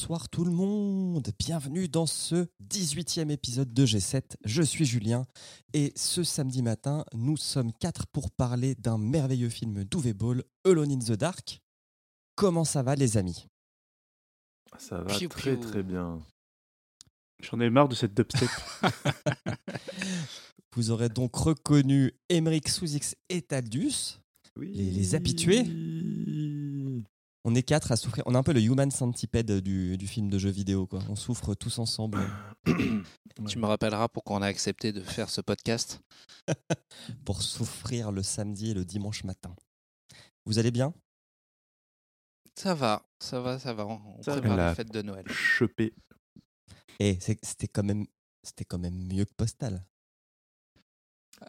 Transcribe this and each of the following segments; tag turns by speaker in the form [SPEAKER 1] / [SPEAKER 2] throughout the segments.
[SPEAKER 1] Bonsoir tout le monde. Bienvenue dans ce 18e épisode de G7. Je suis Julien et ce samedi matin, nous sommes quatre pour parler d'un merveilleux film d'Uwe Ball, Alone in the Dark. Comment ça va les amis?
[SPEAKER 2] Ça va très très bien.
[SPEAKER 3] J'en ai marre de cette dubstep.
[SPEAKER 1] Vous aurez donc reconnu Emeric Souzix et Taldus.
[SPEAKER 2] Oui.
[SPEAKER 1] Les- les habitués On est quatre à souffrir. On est un peu le human centipede du, du film de jeu vidéo. Quoi. On souffre tous ensemble
[SPEAKER 4] Tu me rappelleras pourquoi on a accepté de faire ce podcast.
[SPEAKER 1] pour souffrir le samedi et le dimanche matin. Vous allez bien?
[SPEAKER 4] Ça va, ça va, ça va. On
[SPEAKER 3] Ça
[SPEAKER 4] prépare
[SPEAKER 2] va.
[SPEAKER 4] la fête de Noël.
[SPEAKER 2] Chopé.
[SPEAKER 1] Et c'est- c'était quand même c'était quand même mieux que Postal.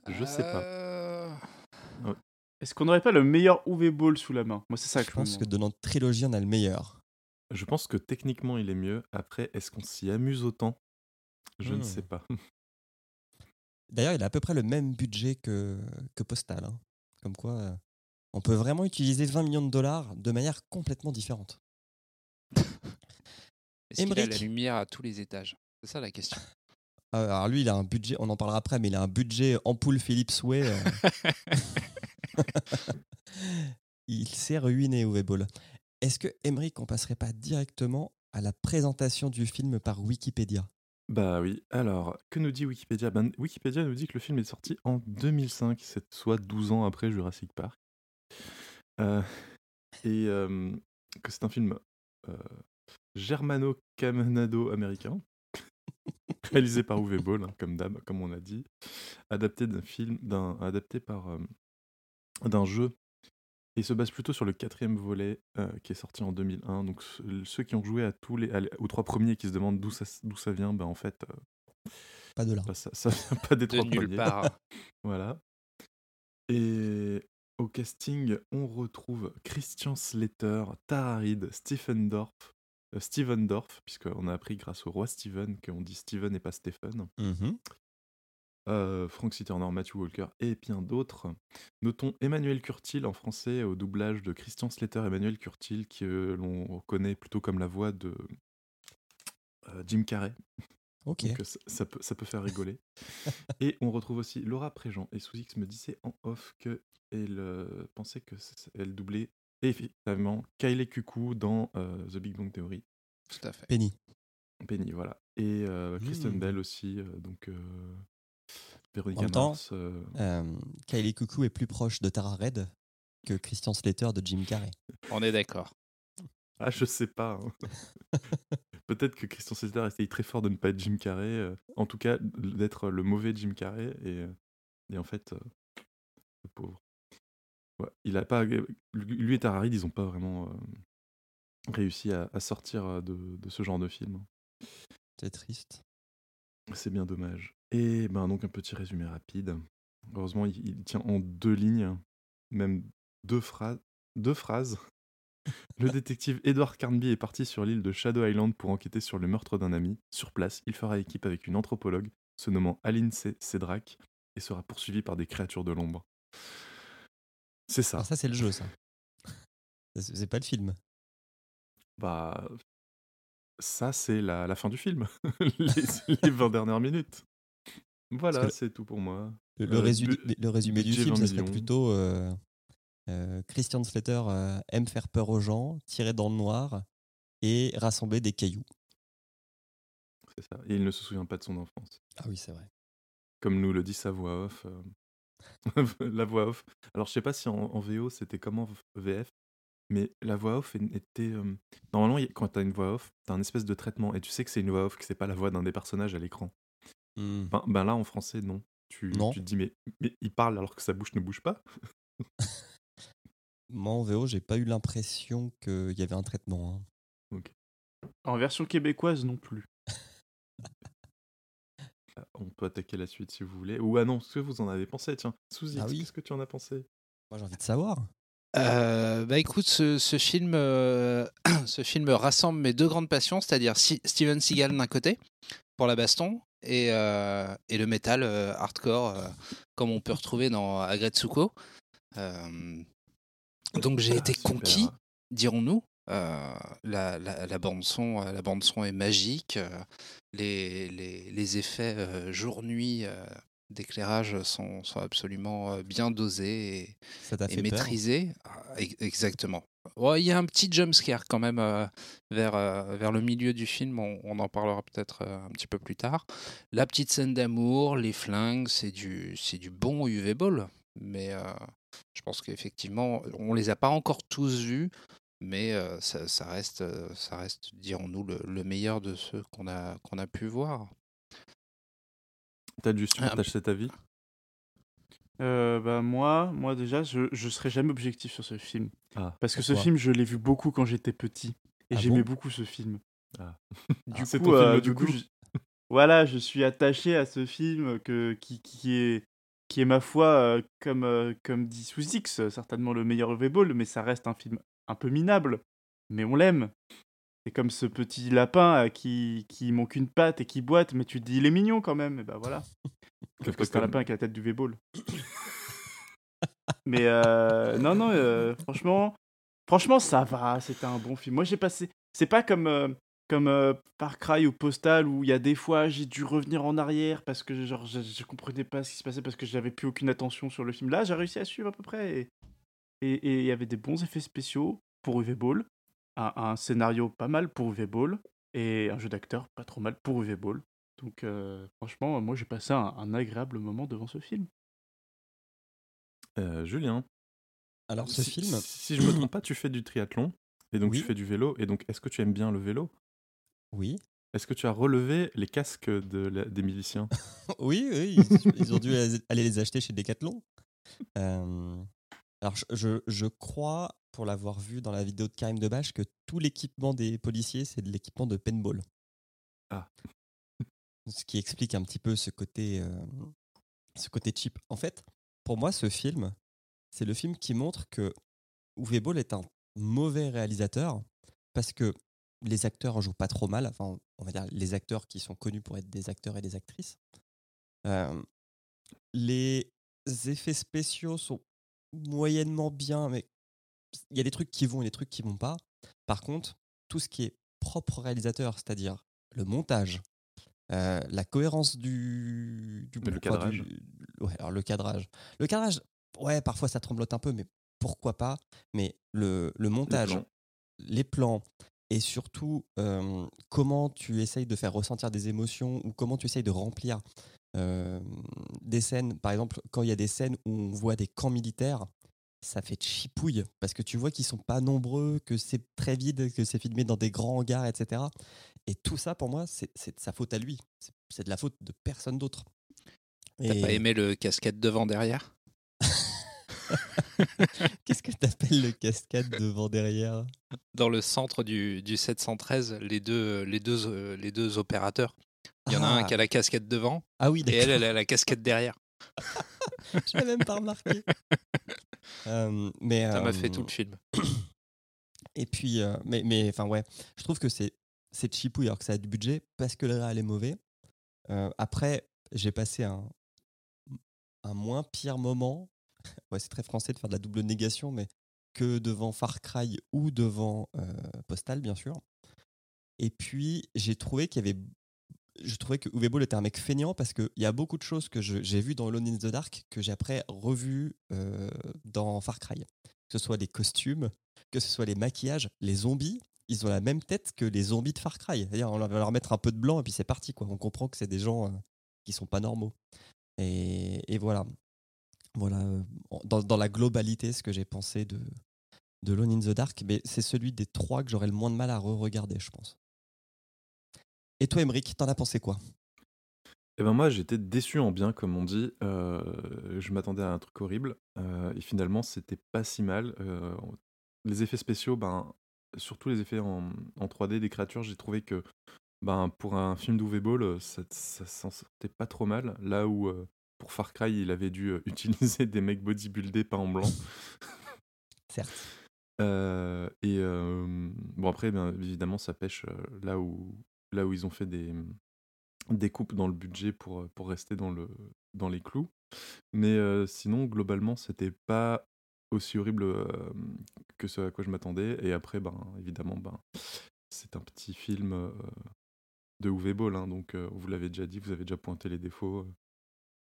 [SPEAKER 2] Je sais pas.
[SPEAKER 3] Est-ce qu'on n'aurait pas le meilleur UV Ball sous la main? Moi, c'est ça
[SPEAKER 1] Je
[SPEAKER 3] que je
[SPEAKER 1] pense que de notre trilogie, on a le meilleur.
[SPEAKER 2] Je pense que techniquement il est mieux. Après, est-ce qu'on s'y amuse autant? Je
[SPEAKER 1] Hmm.
[SPEAKER 2] ne sais pas.
[SPEAKER 1] D'ailleurs, il a à peu près le même budget que, que Postal. hein. Comme quoi, euh, on peut vraiment utiliser 20 millions de dollars de manière complètement différente.
[SPEAKER 4] Est-ce qu'il a la lumière à tous les étages? C'est ça la question.
[SPEAKER 1] Euh, alors lui, il a un budget, on en parlera après, mais il a un budget ampoule Philips Way. euh. il s'est ruiné, Uwe Boll. Est-ce que, Emmerich, on passerait pas directement à la présentation du film par Wikipédia?
[SPEAKER 2] Bah oui. Alors, que nous dit Wikipédia? Ben, Wikipédia nous dit que le film est sorti en 2005, c'est soit 12 ans après Jurassic Park. Euh, et euh, que c'est un film euh, germano-canado-américain, réalisé par Uwe Boll, hein, comme d'hab, comme on a dit, adapté d'un film, d'un, adapté par d'un jeu. Et il se base plutôt sur le quatrième volet euh, qui est sorti en 2001. Donc ce- ceux qui ont joué à tous les, à- aux trois premiers et qui se demandent d'où ça, d'où ça vient, ben en fait, euh,
[SPEAKER 1] Pas de là.
[SPEAKER 2] bah, ça, ça vient pas des
[SPEAKER 4] De
[SPEAKER 2] trois
[SPEAKER 4] nulle
[SPEAKER 2] premiers.
[SPEAKER 4] part.
[SPEAKER 2] Voilà. Et au casting, on retrouve Christian Slater, Tara Reid, Stephen Dorff, euh, Steven Dorff, puisqu'on a appris grâce au roi Steven qu'on dit Steven et pas Stephen,
[SPEAKER 1] Mhm.
[SPEAKER 2] Euh, Frank C. Turner, Matthew Walker et bien d'autres. Notons Emmanuel Curtil en français au doublage de Christian Slater, Emmanuel Curtil, que euh, l'on reconnaît plutôt comme la voix de euh, Jim Carrey.
[SPEAKER 1] Ok.
[SPEAKER 2] Donc, euh, ça, ça peut, ça peut faire rigoler. et on retrouve aussi Laura Préjean. Et Sous X me disait en off qu'elle euh, pensait qu'elle doublait effectivement Kylie Cuckoo dans euh, The Big Bang Theory.
[SPEAKER 4] Tout à fait.
[SPEAKER 1] Penny.
[SPEAKER 2] Penny, voilà. Et euh, Kristen
[SPEAKER 1] Mm.
[SPEAKER 2] Bell aussi. euh, donc, euh,
[SPEAKER 1] En
[SPEAKER 2] Véronica
[SPEAKER 1] même temps,
[SPEAKER 2] Mars. euh,
[SPEAKER 1] Euh, Kylie Cuckoo est plus proche de Tara Red que Christian Slater de Jim Carrey.
[SPEAKER 4] On est d'accord.
[SPEAKER 2] Ah, je sais pas. hein. Peut-être que Christian Slater essaye très fort de ne pas être Jim Carrey. euh, en tout cas, d'être le mauvais Jim Carrey. Et, et en fait, euh, le pauvre. Ouais, il a pas. Lui et Tara Reid, ils ont pas vraiment euh, réussi à, à sortir de, de ce genre de film.
[SPEAKER 1] C'est triste.
[SPEAKER 2] C'est bien dommage. Et ben donc un petit résumé rapide. Heureusement, il, il tient en deux lignes, même deux phrases. Deux phrases. Le détective Edward Carnby est parti sur l'île de Shadow Island pour enquêter sur le meurtre d'un ami. Sur place, il fera équipe avec une anthropologue se nommant Aline C- Cédrac et sera poursuivi par des créatures de l'ombre. C'est ça.
[SPEAKER 1] Alors ça, c'est le jeu, ça. C'est pas le film.
[SPEAKER 2] Bah, ça, c'est la, la fin du film. les, les 20 dernières minutes. Voilà, c'est tout pour moi.
[SPEAKER 1] Le, le
[SPEAKER 2] Euh,
[SPEAKER 1] résumé,
[SPEAKER 2] bu-
[SPEAKER 1] le résumé du film,
[SPEAKER 2] 20
[SPEAKER 1] ça serait plutôt euh, euh, Christian Slater euh, aime faire peur aux gens, tirer dans le noir et rassembler des cailloux.
[SPEAKER 2] C'est ça. Et il ne se souvient pas de son enfance.
[SPEAKER 1] Ah oui, c'est vrai.
[SPEAKER 2] Comme nous le dit sa voix off. la voix off. Alors, je sais pas si en, en VO c'était comment VF, mais la voix off était. Normalement, quand t'as une voix off, t'as un espèce de traitement et tu sais que c'est une voix off, que c'est pas la voix d'un des personnages à l'écran. Ben, ben là, en français, non. Tu,
[SPEAKER 1] Non.
[SPEAKER 2] tu te dis, mais, mais il parle alors que sa bouche ne bouge pas
[SPEAKER 1] Moi, en VO, j'ai pas eu l'impression qu'il y avait un traitement. hein.
[SPEAKER 3] En version québécoise non plus.
[SPEAKER 2] Ah, On peut attaquer la suite si vous voulez. Ou ah non, ce que vous en avez pensé, tiens. Sous
[SPEAKER 1] Ah oui.
[SPEAKER 2] qu'est-ce que tu en as pensé?
[SPEAKER 1] Moi, j'ai envie de savoir.
[SPEAKER 4] Euh, bah écoute, ce, ce film, euh, ce film rassemble mes deux grandes passions, c'est-à-dire Si- Steven Seagal d'un côté pour la baston et, euh, et le métal euh, hardcore euh, comme on peut retrouver dans Agretsuko. Donc j'ai
[SPEAKER 2] Ah,
[SPEAKER 4] été
[SPEAKER 2] super.
[SPEAKER 4] conquis, dirons-nous, la, la, la bande son, la bande son est magique. les, les, les effets jour-nuit d'éclairage sont, sont absolument bien dosés et, maîtrisés. Ah, ex- Ouais, Il y a un petit jump scare quand même euh, vers, euh, vers le milieu du film. On, on en parlera peut-être euh, un petit peu plus tard. La petite scène d'amour, les flingues, c'est du, c'est du bon UV Ball. Mais je pense qu'effectivement, on les a pas encore tous vus. Mais ça, ça reste, ça reste dirons-nous, le, le meilleur de ceux qu'on a, qu'on a pu voir.
[SPEAKER 2] T'as du tu
[SPEAKER 4] Ah,
[SPEAKER 2] partages cet avis?
[SPEAKER 3] Euh, bah moi, moi déjà, je, je serai jamais objectif sur ce film.
[SPEAKER 2] Ah,
[SPEAKER 3] Parce que ce film, je l'ai vu beaucoup quand j'étais petit. Et
[SPEAKER 1] Ah
[SPEAKER 3] j'aimais
[SPEAKER 1] bon?
[SPEAKER 3] beaucoup ce film.
[SPEAKER 2] Ah.
[SPEAKER 3] Du coup,
[SPEAKER 2] ton film
[SPEAKER 3] euh, du coup,
[SPEAKER 2] doudou.
[SPEAKER 3] je- voilà, je suis attaché à ce film que, qui, qui est, qui est ma foi, euh, comme, comme dit sous X, certainement le meilleur V-Ball, mais ça reste un film un peu minable. Mais on l'aime. C'est comme ce petit lapin euh, qui, qui manque une patte et qui boite, mais tu te dis il est mignon quand même. Et ben voilà. Sauf que c'est un lapin avec la tête du V-Ball. mais euh, non, non, euh, franchement, franchement, ça va. C'était un bon film. Moi, j'ai passé. C'est pas comme. euh, comme Far Cry ou Postal où il y a des fois j'ai dû revenir en arrière parce que genre je, je comprenais pas ce qui se passait parce que j'avais plus aucune attention sur le film. Là, j'ai réussi à suivre à peu près et et et il y avait des bons effets spéciaux pour UV Ball, un, un scénario pas mal pour UV Ball et un jeu d'acteur pas trop mal pour UV Ball. Donc euh, franchement, moi j'ai passé un, un agréable moment devant ce film.
[SPEAKER 2] Euh, Julien,
[SPEAKER 1] Alors, ce
[SPEAKER 2] si,
[SPEAKER 1] film,
[SPEAKER 2] si- je me trompe pas, tu fais du triathlon et donc
[SPEAKER 1] Oui.
[SPEAKER 2] tu fais du vélo. Et donc, est-ce que tu aimes bien le vélo?
[SPEAKER 1] Oui.
[SPEAKER 2] Est-ce que tu as relevé les casques de la- des miliciens
[SPEAKER 1] Oui, oui, ils, ils ont dû aller les acheter chez Decathlon. Euh, alors, je, je crois, pour l'avoir vu dans la vidéo de Karim Debache, que tout l'équipement des policiers, c'est de l'équipement de paintball.
[SPEAKER 2] Ah.
[SPEAKER 1] Ce qui explique un petit peu ce côté, euh, ce côté cheap. En fait, pour moi, ce film, c'est le film qui montre que Uwe Boll est un mauvais réalisateur parce que les acteurs en jouent pas trop mal. Enfin, on va dire les acteurs qui sont connus pour être des acteurs et des actrices. Euh, les effets spéciaux sont moyennement bien, mais il y a des trucs qui vont et des trucs qui vont pas. Par contre, tout ce qui est propre au réalisateur, c'est-à-dire le montage, euh, la cohérence du,
[SPEAKER 2] le cadrage.
[SPEAKER 1] du- ouais, alors le cadrage. Le cadrage, ouais, parfois ça tremblote un peu, mais pourquoi pas Mais le, le montage, les plans, et surtout euh, comment tu essayes de faire ressentir des émotions ou comment tu essayes de remplir euh, des scènes. Par exemple, quand il y a des scènes où on voit des camps militaires, ça fait chipouille parce que tu vois qu'ils sont pas nombreux, que c'est très vide, que c'est filmé dans des grands hangars, etc. Et tout ça, pour moi, c'est de sa faute à lui. C'est- de la faute de personne d'autre.
[SPEAKER 4] T'as
[SPEAKER 1] Et
[SPEAKER 4] pas aimé le casquette devant derrière?
[SPEAKER 1] Qu'est-ce que t'appelles le cascade devant derrière?
[SPEAKER 4] Dans le centre du, du 713, les deux, les, deux, les deux opérateurs. Il y en a un
[SPEAKER 1] Ah.
[SPEAKER 4] qui a la casquette devant
[SPEAKER 1] Ah oui,
[SPEAKER 4] et elle, elle a la casquette derrière.
[SPEAKER 1] Je l'ai même pas remarqué. Euh, mais,
[SPEAKER 4] Ça m'a
[SPEAKER 1] euh,
[SPEAKER 4] fait tout le film.
[SPEAKER 1] Et puis, euh, mais, mais enfin, ouais, je trouve que c'est c'est cheapouille alors que ça a du budget parce que le réel est mauvais. Euh, après, j'ai passé un, un moins pire moment. Ouais, c'est très français de faire de la double négation, mais que devant Far Cry ou devant euh, Postal, bien sûr. Et puis, j'ai trouvé qu'il y avait. Je trouvais que Uwe Boll était un mec feignant parce qu'il y a beaucoup de choses que j'ai vues dans Alone in the Dark que j'ai après revues euh, dans Far Cry. Que ce soit les costumes, que ce soit les maquillages, les zombies, ils ont la même tête que les zombies de Far Cry. C'est-à-dire, on va leur mettre un peu de blanc et puis c'est parti. Quoi. On comprend que c'est des gens euh, qui sont pas normaux. Et, voilà. Voilà, euh, dans, dans la globalité, ce que j'ai pensé de, de Lone in the Dark, mais c'est celui des trois que j'aurais le moins de mal à re-regarder, je pense. Et toi, Emmerich, t'en as pensé quoi?
[SPEAKER 2] Eh ben moi, j'étais déçu en bien, comme on dit. Euh, je m'attendais à un truc horrible. euh, et finalement, c'était pas si mal. Euh, les effets spéciaux, ben, surtout les effets en, en 3D des créatures, j'ai trouvé que ben, pour un film d'Uwe Ball, ça, ça s'en sortait pas trop mal. Là où pour Far Cry, il avait dû utiliser des mecs bodybuildés peints en blanc.
[SPEAKER 1] Certes.
[SPEAKER 2] Et bon après, bien évidemment, ça pêche là où là où ils ont fait des des coupes dans le budget pour pour rester dans le dans les clous. Mais sinon, globalement, c'était pas aussi horrible que ce à quoi je m'attendais. Et après, ben, évidemment, ben, c'est un petit film de Uwe Boll, hein, donc vous l'avez déjà dit, vous avez déjà pointé les défauts.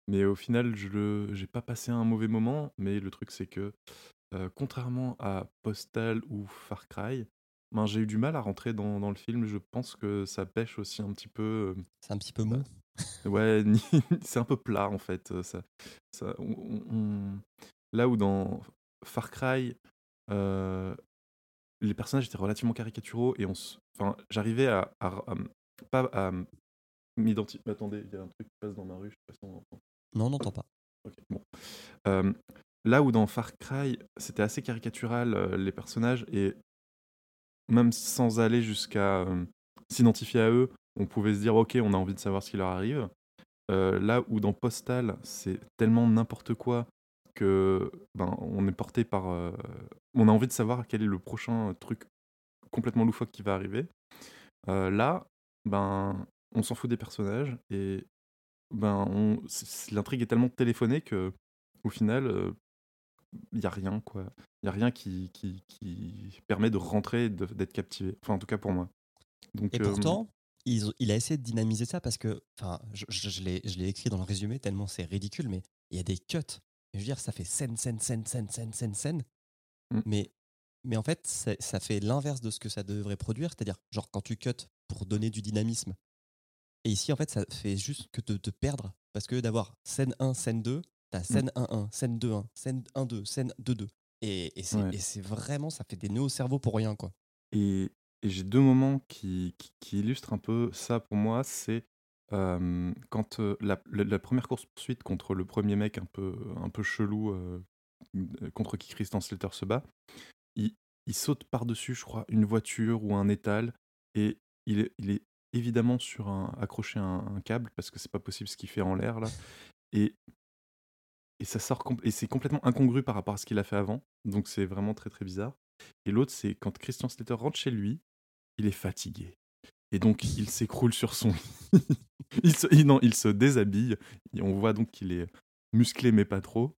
[SPEAKER 2] Mais au final, je n'ai pas passé un mauvais moment, mais le truc c'est que, contrairement à Postal ou Far Cry, ben, j'ai eu du mal à rentrer dans, dans le film. Je pense que ça pêche aussi un petit peu.
[SPEAKER 1] C'est un petit peu mou.
[SPEAKER 2] euh, ouais, c'est un peu plat en fait. euh, Ça, ça, on- on- on- Là où dans Far Cry, euh, les personnages étaient relativement caricaturaux et on s- enfin, j'arrivais à, à- à m- pas à m'identifier. Attendez, il y a un truc qui passe dans ma rue, je sais pas si on entend.
[SPEAKER 1] Non, on n'entend pas.
[SPEAKER 2] Bon. Euh, là où dans Far Cry, c'était assez caricatural euh, les personnages et même sans aller jusqu'à euh, s'identifier à eux, on pouvait se dire ok, on a envie de savoir ce qui leur arrive. Euh, là où dans Postal, c'est tellement n'importe quoi que ben, on est porté par, euh, on a envie de savoir quel est le prochain truc complètement loufoque qui va arriver. Là, ben, on s'en fout des personnages et ben, l'intrigue est tellement téléphonée que au final, il y a rien quoi. Il y a rien qui, qui, qui permet de rentrer, d'être captivé. Enfin, en tout cas pour moi. Donc,
[SPEAKER 1] Et
[SPEAKER 2] euh,
[SPEAKER 1] pourtant, ils ont- il a essayé de dynamiser ça parce que, enfin, je, je, je l'ai écrit dans le résumé tellement c'est ridicule, mais il y a des cuts. Je veux dire, ça fait scène, scène, scène, scène, scène, scène, scène.
[SPEAKER 2] Mm.
[SPEAKER 1] Mais, mais en fait, ça, fait l'inverse de ce que ça devrait produire, c'est-à-dire, genre, quand tu cut pour donner du dynamisme. Et ici, en fait, ça fait juste que de te perdre. Parce que d'avoir scène 1, scène 2, t'as scène 1-1, scène 2-1, scène 1-2, scène 2-2. Et, et c'est
[SPEAKER 2] Ouais.
[SPEAKER 1] vraiment, ça fait des nœuds au cerveau pour rien, quoi.
[SPEAKER 2] Et, et j'ai deux moments qui, qui, qui illustrent un peu ça pour moi. C'est euh, quand euh, la, la- la première course-poursuite contre le premier mec un peu, un peu chelou euh, contre qui Christian Slater se bat, il, il saute par-dessus, je crois, une voiture ou un étal et il est, il est évidemment sur un, accroché à un, un câble parce que c'est pas possible ce qu'il fait en l'air là. Et, et ça sort et c'est complètement incongru par rapport à ce qu'il a fait avant. Donc c'est vraiment très très bizarre. Et l'autre, c'est quand Christian Slater rentre chez lui, il est fatigué. Et donc, il s'écroule sur son lit. il, se, non, il se déshabille. On voit donc qu'il est musclé, mais pas trop.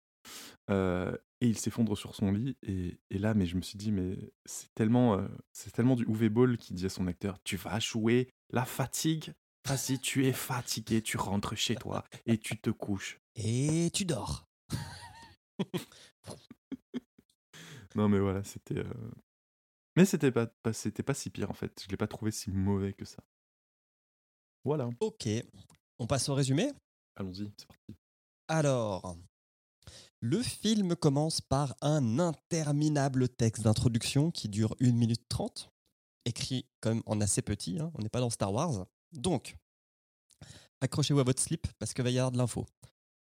[SPEAKER 2] Euh, et il s'effondre sur son lit. Et, et là, mais je me suis dit, mais c'est tellement, euh, c'est tellement du Uwe Boll qui dit à son acteur Tu vas jouer la fatigue Vas-y, tu es fatigué, tu rentres chez toi et tu te couches.
[SPEAKER 1] Et tu dors.
[SPEAKER 2] Non, mais voilà, c'était. euh, Mais c'était pas, pas- c'était pas si pire en fait. Je l'ai pas trouvé si mauvais que ça. Voilà.
[SPEAKER 1] Ok, on passe au résumé?
[SPEAKER 2] Allons-y, c'est parti.
[SPEAKER 1] Alors, le film commence par un interminable texte d'introduction qui dure 1 minute 30, écrit quand même en assez petit, hein, on n'est pas dans Star Wars. Donc, accrochez-vous à votre slip parce qu'il va y avoir de l'info.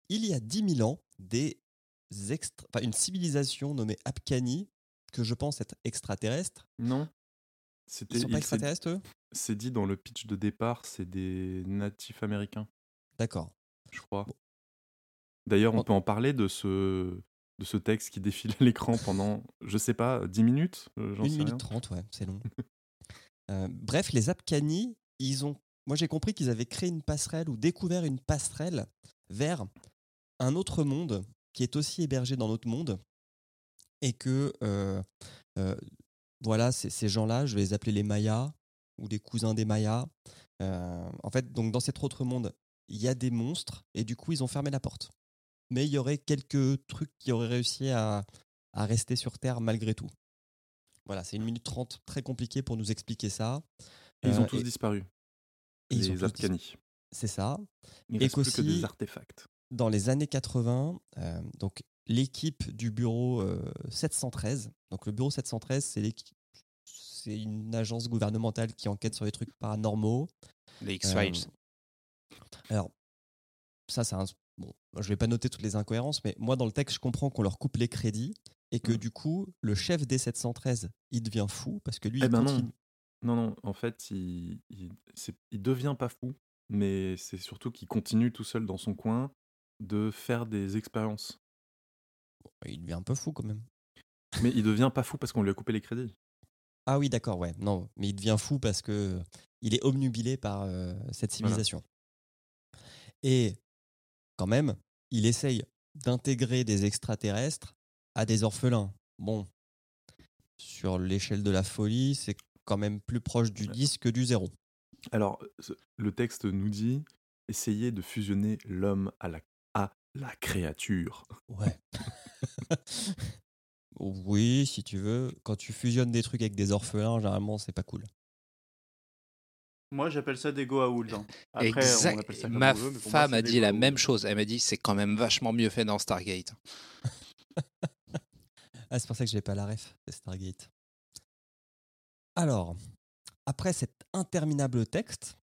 [SPEAKER 1] Il y a 10 000 ans, des extra- enfin, une civilisation nommée Apkani, que je pense être extraterrestre.
[SPEAKER 2] Non. C'était.
[SPEAKER 1] Ils sont pas extraterrestres, eux?
[SPEAKER 2] C'est dit dans le pitch de départ, c'est des natifs américains,
[SPEAKER 1] D'accord.
[SPEAKER 2] je crois. D'ailleurs, on peut en parler de ce, de ce texte qui défile à l'écran pendant, je sais pas, 10 minutes euh, J'en
[SPEAKER 1] 1
[SPEAKER 2] sais
[SPEAKER 1] minute
[SPEAKER 2] rien.
[SPEAKER 1] 30, ouais, c'est long. Euh, bref, les Apkani, ils ont. Moi, j'ai compris qu'ils avaient créé une passerelle ou découvert une passerelle vers un autre monde qui est aussi hébergé dans notre monde. Et que, euh, euh, voilà, ces, ces gens-là, je vais les appeler les Mayas ou des cousins des Mayas. Euh, en fait, donc dans cet autre monde, il y a des monstres et du coup, ils ont fermé la porte. Mais il y aurait quelques trucs qui auraient réussi à, à rester sur Terre malgré tout. Voilà, c'est une minute trente très compliqué pour nous expliquer ça.
[SPEAKER 2] Et ils ont tous
[SPEAKER 1] et-
[SPEAKER 2] disparu,
[SPEAKER 1] et ils ont
[SPEAKER 2] les
[SPEAKER 1] tous
[SPEAKER 2] Afghani.
[SPEAKER 1] C'est ça.
[SPEAKER 2] Il
[SPEAKER 1] Et
[SPEAKER 2] reste plus que des artefacts.
[SPEAKER 1] Dans les années 80, euh, donc l'équipe du bureau euh, 713, donc le bureau 713, c'est une agence gouvernementale qui enquête sur les trucs paranormaux.
[SPEAKER 4] Les X-Files.
[SPEAKER 1] Euh, alors, ça, c'est un. Bon, je vais pas noter toutes les incohérences, mais moi, dans le texte, je comprends qu'on leur coupe les crédits et que
[SPEAKER 2] Mm.
[SPEAKER 1] du coup, le chef des 713, il devient fou parce que lui,
[SPEAKER 2] Eh
[SPEAKER 1] il
[SPEAKER 2] ben non.
[SPEAKER 1] continue.
[SPEAKER 2] Non, non, en fait, il, il, il devient pas fou, mais c'est surtout qu'il continue tout seul dans son coin de faire des expériences.
[SPEAKER 1] Il devient un peu fou quand même.
[SPEAKER 2] Mais il devient pas fou parce qu'on lui a coupé les crédits.
[SPEAKER 1] Ah oui, d'accord, ouais. Non, mais il devient fou parce que il est obnubilé par euh, cette civilisation. Et quand même, il essaye d'intégrer des extraterrestres à des orphelins. Bon, sur l'échelle de la folie, c'est quand même plus proche du 10 que du 0.
[SPEAKER 2] Alors, le texte nous dit essayez de fusionner l'homme à la, la créature.
[SPEAKER 1] Ouais. oui, si tu veux. Quand tu fusionnes des trucs avec des orphelins, généralement, c'est pas cool.
[SPEAKER 3] Moi, j'appelle ça des Goa'uld. hein. Après,
[SPEAKER 4] Exact-
[SPEAKER 3] on appelle ça comme
[SPEAKER 4] Ma
[SPEAKER 3] on veut, mais pour moi,
[SPEAKER 4] femme a dit la même chose. Elle m'a dit c'est quand même vachement mieux fait dans Stargate.
[SPEAKER 1] Ah, c'est pour ça que j'ai pas la ref, c'est Stargate. Alors, après cet interminable texte,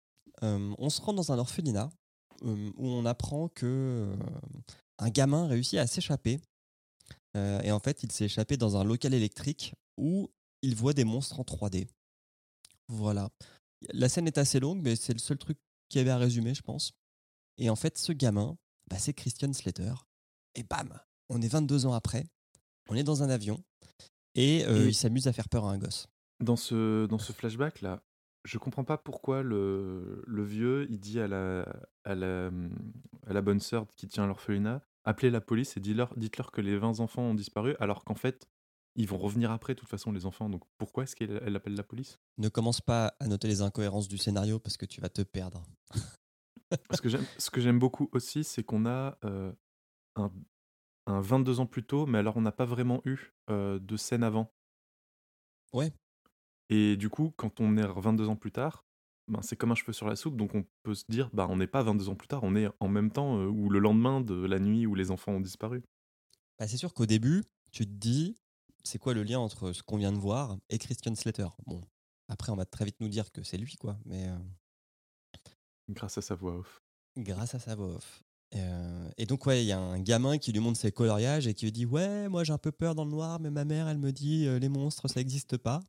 [SPEAKER 1] euh, on se rend dans un orphelinat où on apprend que euh, un gamin réussit à s'échapper. Euh, et en fait, il s'est échappé dans un local électrique où il voit des monstres en 3D. Voilà. La scène est assez longue, mais c'est le seul truc qu'il y avait à résumer, je pense. Et en fait, ce gamin, bah, c'est Christian Slater. Et bam, on est 22 ans après, on est dans un avion, et, euh,
[SPEAKER 2] Et-
[SPEAKER 1] il s'amuse à faire peur à un gosse.
[SPEAKER 2] Dans ce, dans ce flashback là, je comprends pas pourquoi le, le vieux il dit à la, à la, à la bonne sœur qui tient l'orphelinat appelez la police et dites-leur dites-leur que les 20 enfants ont disparu alors qu'en fait ils vont revenir après de toute façon les enfants donc pourquoi est-ce qu'elle elle appelle la police?
[SPEAKER 1] Ne commence pas à noter les incohérences du scénario parce que tu vas te perdre.
[SPEAKER 2] Ce que j'aime beaucoup aussi c'est qu'on a euh, un, un 22 ans plus tôt mais alors on n'a pas vraiment eu euh, de scène avant.
[SPEAKER 1] Ouais.
[SPEAKER 2] Et du coup, quand on est 22 ans plus tard, ben, c'est comme un cheveu sur la soupe, donc on peut se dire, bah, on n'est pas 22 ans plus tard, on est en même temps euh, ou le lendemain de la nuit où les enfants ont disparu.
[SPEAKER 1] Bah, c'est sûr qu'au début, tu te dis, c'est quoi le lien entre ce qu'on vient de voir et Christian Slater? Bon, après, on va très vite nous dire que c'est lui, quoi, mais euh,
[SPEAKER 2] Grâce à sa voix off.
[SPEAKER 1] grâce à sa voix off. Euh, et donc, ouais, il y a un gamin qui lui montre ses coloriages et qui lui dit Ouais, moi j'ai un peu peur dans le noir, mais ma mère, elle me dit euh, Les monstres, ça n'existe pas.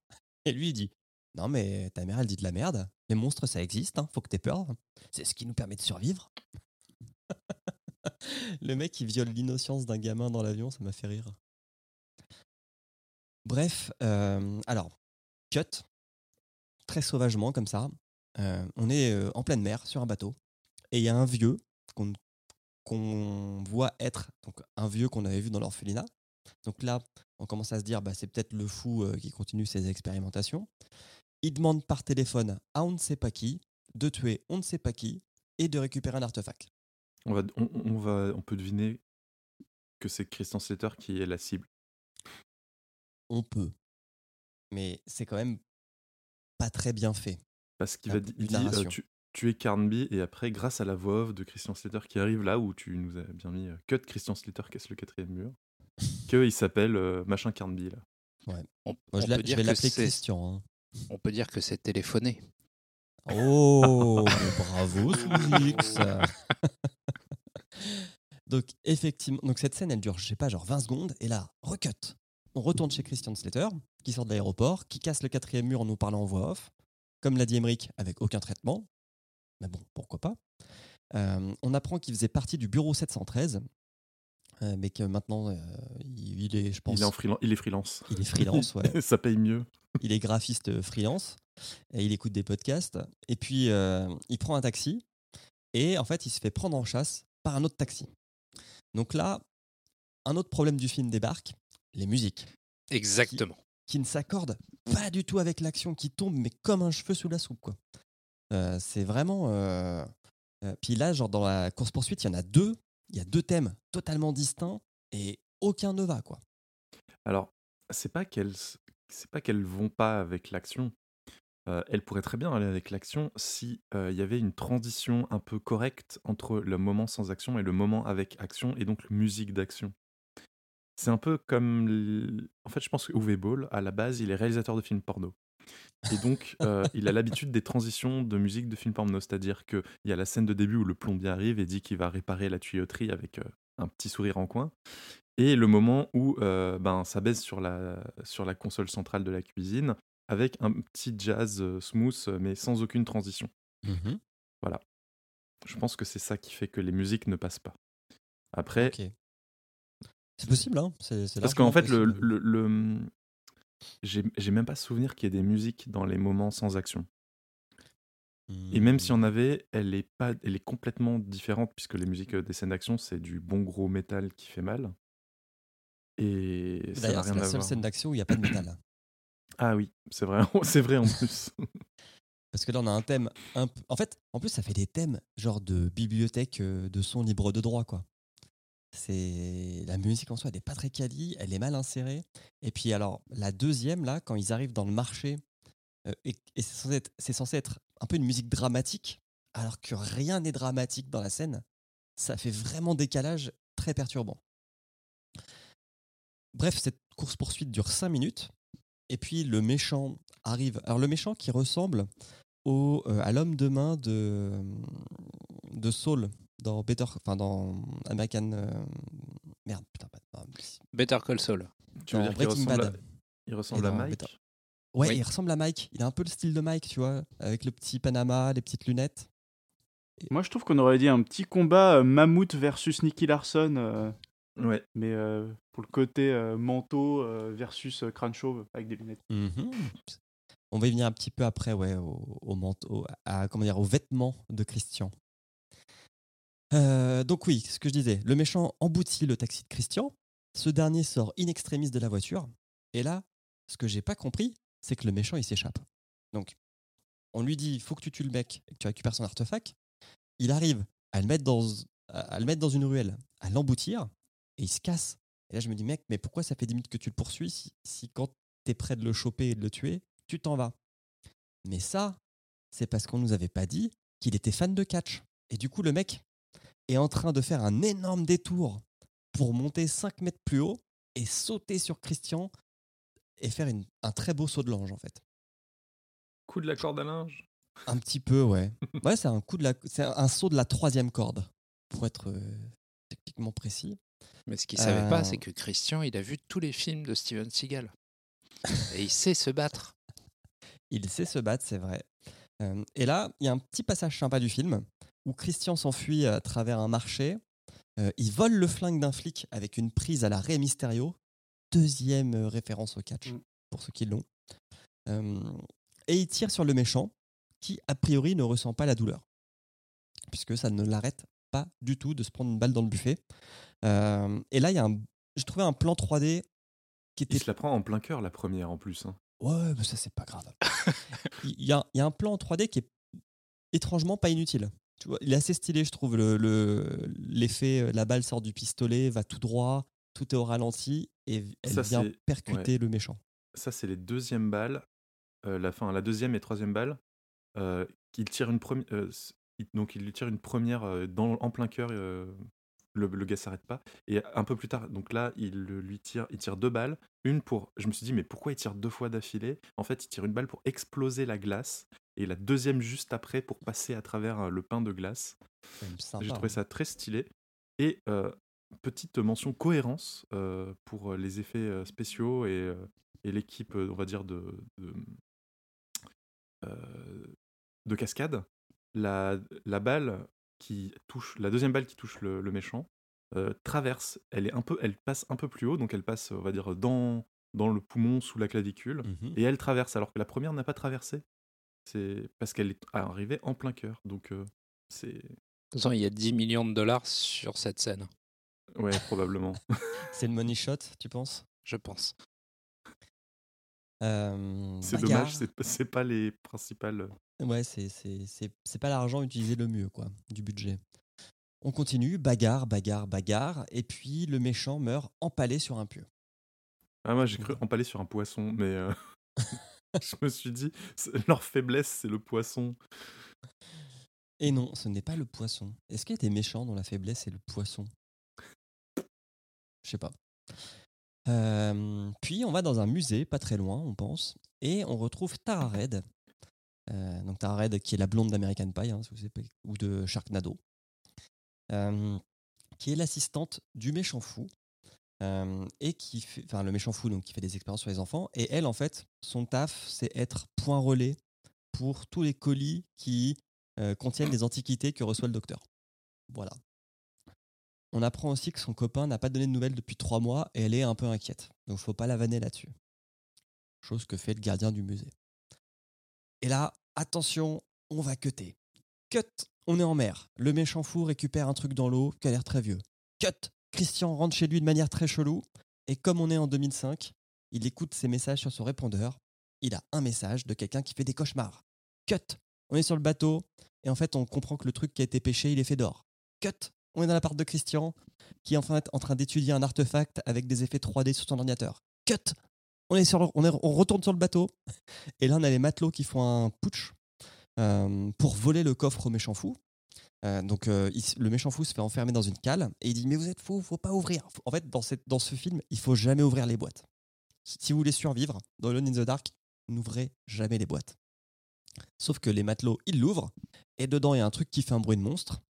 [SPEAKER 1] Et lui, il dit Non, mais ta mère, elle dit de la merde. Les monstres, ça existe, hein, faut que t'aies peur. C'est ce qui nous permet de survivre. le mec qui viole l'innocence d'un gamin dans l'avion, ça m'a fait rire. Bref, euh, alors, cut, très sauvagement comme ça. Euh, on est euh, en pleine mer sur un bateau et il y a un vieux qu'on voit être donc un vieux qu'on avait vu dans l'orphelinat. Donc là, on commence à se dire bah, c'est peut-être le fou euh, qui continue ses expérimentations. Il demande par téléphone à on ne sait pas qui de tuer on ne sait pas qui et de récupérer un artefact.
[SPEAKER 2] On, va, on, on va, on peut deviner que c'est Christian Slater qui est la cible.
[SPEAKER 1] On peut, mais c'est quand même pas très bien fait.
[SPEAKER 2] Parce qu'il va di- il dit,
[SPEAKER 1] narration.
[SPEAKER 2] euh, tu, tu es Carnby, et après, grâce à la voix off de Christian Slater qui arrive là où tu nous as bien mis euh, Cut Christian Slater casse le quatrième mur, qu'il s'appelle euh, machin Carnby là.
[SPEAKER 4] On,
[SPEAKER 1] Moi,
[SPEAKER 4] on
[SPEAKER 1] je, l'a-
[SPEAKER 4] peut
[SPEAKER 1] je
[SPEAKER 4] dire
[SPEAKER 1] vais
[SPEAKER 4] que
[SPEAKER 1] l'appeler
[SPEAKER 4] c'est-
[SPEAKER 1] Christian. hein.
[SPEAKER 4] on peut dire que c'est téléphoné.
[SPEAKER 1] Oh, bravo. Donc, effectivement, donc cette scène, elle dure, je sais pas, genre 20 secondes, et là, recut. On retourne chez Christian Slater, qui sort de l'aéroport, qui casse le quatrième mur en nous parlant en voix off, comme l'a dit Emmerich, avec aucun traitement. Mais bon, pourquoi pas. Euh, on apprend qu'il faisait partie du bureau 713, euh, mais que maintenant, euh, il, est, je pense,
[SPEAKER 2] Il est, en freelance, il est freelance.
[SPEAKER 1] il est freelance, ouais.
[SPEAKER 2] Ça paye mieux.
[SPEAKER 1] il est graphiste euh, freelance et il écoute des podcasts. Et puis, euh, il prend un taxi et en fait, il se fait prendre en chasse par un autre taxi. Donc là, un autre problème du film débarque les musiques
[SPEAKER 4] Exactement.
[SPEAKER 1] qui ne s'accordent pas du tout avec l'action, qui tombent mais comme un cheveu sous la soupe. quoi. Euh, c'est vraiment. euh, euh, puis là, genre dans la course poursuite, il y en a deux. Il y a deux thèmes totalement distincts et aucun ne va quoi.
[SPEAKER 2] Alors, c'est pas qu'elles c'est pas vont pas avec l'action. Euh, elles pourraient très bien aller avec l'action si euh, il y avait une transition un peu correcte entre le moment sans action et le moment avec action et donc musique d'action. C'est un peu comme l- en fait, je pense que Uwe Boll à la base, il est réalisateur de films porno. Et donc, euh, il a l'habitude des transitions de musique de films porno, c'est-à-dire qu'il y a la scène de début où le plombier arrive et dit qu'il va réparer la tuyauterie avec euh, un petit sourire en coin. Et le moment où euh, ben, ça baisse sur la, sur la console centrale de la cuisine avec un petit jazz euh, smooth mais sans aucune transition. Je pense que c'est ça qui fait que les musiques ne passent pas. Après,
[SPEAKER 1] Ok. C'est possible, hein c'est,
[SPEAKER 2] parce qu'en fait, le, le, le- j'ai même pas souvenir qu'il y ait des musiques dans les moments sans action. Et même si
[SPEAKER 1] Hmm.
[SPEAKER 2] on avait, elle est, pas, elle est complètement différente puisque les musiques euh, des scènes d'action, c'est du bon gros métal qui fait mal. Et
[SPEAKER 1] D'ailleurs, c'est la seule scène d'action où il n'y a pas de métal.
[SPEAKER 2] Ah oui, c'est vrai, c'est vrai en plus.
[SPEAKER 1] Parce que là, on a un thème. Un En fait, en plus, ça fait des thèmes genre de bibliothèque euh, de son libre de droit, quoi. C'est la musique en soi, elle n'est pas très quali, elle est mal insérée. Et puis alors, la deuxième là, quand ils arrivent dans le marché, euh, et, c'est censé, être- un peu une musique dramatique, alors que rien n'est dramatique dans la scène, ça fait vraiment décalage très perturbant. Bref, cette course poursuite dure 5 minutes, et puis le méchant arrive. Alors le méchant qui ressemble au, euh, à l'homme de main de, de Saul dans Better, enfin dans American. euh, merde, putain, pas- non,
[SPEAKER 4] Better Call Saul.
[SPEAKER 2] Tu veux dire qu'il
[SPEAKER 1] Breaking
[SPEAKER 2] ressemble, à, il ressemble à Mike
[SPEAKER 1] Better- Ouais,
[SPEAKER 4] Oui.
[SPEAKER 1] il ressemble à Mike. Il a un peu le style de Mike, tu vois, avec le petit Panama, les petites lunettes.
[SPEAKER 3] Moi, je trouve qu'on aurait dit un petit combat euh, Mammouth versus Nicky Larson, euh,
[SPEAKER 2] Ouais,
[SPEAKER 3] mais euh, pour le côté euh, manteau euh, versus euh, crâne chauve avec des lunettes.
[SPEAKER 1] Mhm. On va y venir un petit peu après, ouais, au, au manteau, à, comment dire, aux vêtements de Christian. Euh, donc oui, ce que je disais, le méchant emboutit le taxi de Christian. Ce dernier sort in extremis de la voiture. Et là, ce que j'ai pas compris, c'est que le méchant il s'échappe. Donc, on lui dit, faut que tu tues le mec, et que tu récupères son artefact. Il arrive à le mettre dans, à le mettre dans une ruelle, à l'emboutir, et il se casse. Et là, je me dis, mec, mais pourquoi ça fait 10 minutes que tu le poursuis si, si quand t'es prêt de le choper et de le tuer, tu t'en vas? Mais ça, c'est parce qu'on nous avait pas dit qu'il était fan de catch. Et du coup, le mec est en train de faire un énorme détour pour monter 5 mètres plus haut et sauter sur Christian et faire une- un très beau saut de l'ange, en fait.
[SPEAKER 2] coup de la corde à linge.
[SPEAKER 1] Un petit peu, ouais. Ouais, c'est un coup de la, c'est un saut de la troisième corde, pour être euh, techniquement précis.
[SPEAKER 4] Mais ce qu'il savait pas,
[SPEAKER 1] Euh.
[SPEAKER 4] c'est que Christian, il a vu tous les films de Steven Seagal. Et il sait se battre.
[SPEAKER 1] Il sait se battre, c'est vrai. Euh, et là, il y a un petit passage sympa du film où Christian s'enfuit à travers un marché. Euh, il vole le flingue d'un flic avec une prise à la Rey Mysterio. Deuxième euh, référence au catch,
[SPEAKER 3] Mm.
[SPEAKER 1] pour ceux qui l'ont. Euh, et il tire sur le méchant qui, a priori, ne ressent pas la douleur. Puisque ça ne l'arrête pas du tout de se prendre une balle dans le buffet. Euh, et là, il y a un... j'ai trouvé un plan 3D qui était
[SPEAKER 2] Il se la prend en plein cœur, la première en plus. hein.
[SPEAKER 1] Ouais, mais ça, c'est pas grave. Il y, a, il y a un plan en 3D qui est étrangement pas inutile. Tu vois, il est assez stylé, je trouve. le- le- L'effet, euh, la balle sort du pistolet, va tout droit, tout est au ralenti et elle
[SPEAKER 2] Ça,
[SPEAKER 1] vient percuter le méchant.
[SPEAKER 2] Ça, c'est les deuxièmes balles. euh, la, fin, la deuxième et troisième balle. Euh, qu'il tire une première. donc, il lui tire une première dans, en plein cœur. le, le gars s'arrête pas. Et un peu plus tard, donc là, il lui tire, il tire deux balles. Une pour. Je me suis dit, mais pourquoi il tire deux fois d'affilée? En fait, il tire une balle pour exploser la glace. Et la deuxième juste après pour passer à travers euh, le pain de glace. J'ai trouvé
[SPEAKER 1] hein.
[SPEAKER 2] ça très stylé. Et euh, petite mention cohérence euh, pour les effets spéciaux et, et l'équipe, on va dire, de, de, euh, de cascade. La, la balle qui touche, la deuxième balle qui touche le, le méchant traverse, elle, est un peu, elle passe un peu plus haut, donc elle passe, on va dire, dans, dans le poumon, sous la clavicule,
[SPEAKER 1] Mhm.
[SPEAKER 2] et elle traverse, alors que la première n'a pas traversé. C'est parce qu'elle est arrivée en plein cœur. Donc, euh, c'est.
[SPEAKER 4] De toute façon, il y a 10 millions de dollars sur cette scène,
[SPEAKER 2] Ouais, probablement.
[SPEAKER 1] C'est le money shot, tu penses?
[SPEAKER 4] Je pense.
[SPEAKER 1] Euh,
[SPEAKER 2] C'est dommage, c'est pas- les principales.
[SPEAKER 1] Ouais, c'est c'est- c'est- c'est pas l'argent utilisé le mieux, quoi, du budget. On continue, bagarre, bagarre, bagarre, et puis le méchant meurt empalé sur un pieu.
[SPEAKER 2] Ah, moi j'ai cru empaler sur un poisson, mais euh, je me suis dit, leur faiblesse c'est le poisson.
[SPEAKER 1] Et non, ce n'est pas le poisson. Est-ce qu'il y a des méchants dont la faiblesse est le poisson? Je sais pas. Euh, puis on va dans un musée, pas très loin, on pense, et on retrouve Tara Red. Euh, donc Tara Red, qui est la blonde d'American Pie, hein, ou de Sharknado, euh, qui est l'assistante du méchant fou, euh, et qui fait, enfin le méchant fou, donc qui fait des expériences sur les enfants. Et elle, en fait, son taf, c'est être point relais pour tous les colis qui euh, contiennent les antiquités que reçoit le docteur. Voilà. On apprend aussi que son copain n'a pas donné de nouvelles depuis trois mois et elle est un peu inquiète. Donc faut pas la vanner là-dessus. Chose que fait le gardien du musée. Et là, attention, on va cutter. Cut, on est en mer. Le méchant fou récupère un truc dans l'eau qui a l'air très vieux. Cut, Christian rentre chez lui de manière très chelou. Et comme on est en 2005, il écoute ses messages sur son répondeur. Il a un message de quelqu'un qui fait des cauchemars. Cut. On est sur le bateau et en fait on comprend que le truc qui a été pêché, il est fait d'or. Cut. On est dans l'appart de Christian qui est en fait en train d'étudier un artefact avec des effets 3D sur son ordinateur. Cut. On est sur on, est- on retourne sur le bateau et là on a les matelots qui font un putsch euh, pour voler le coffre au méchant fou. Euh, donc euh, il le méchant fou se fait enfermer dans une cale et il dit mais vous êtes fou, faut pas ouvrir. En fait dans, cette, dans ce film il faut jamais ouvrir les boîtes. Si vous voulez survivre dans Alone in the Dark, n'ouvrez jamais les boîtes. Sauf que les matelots ils l'ouvrent et dedans il y a un truc qui fait un bruit de monstre.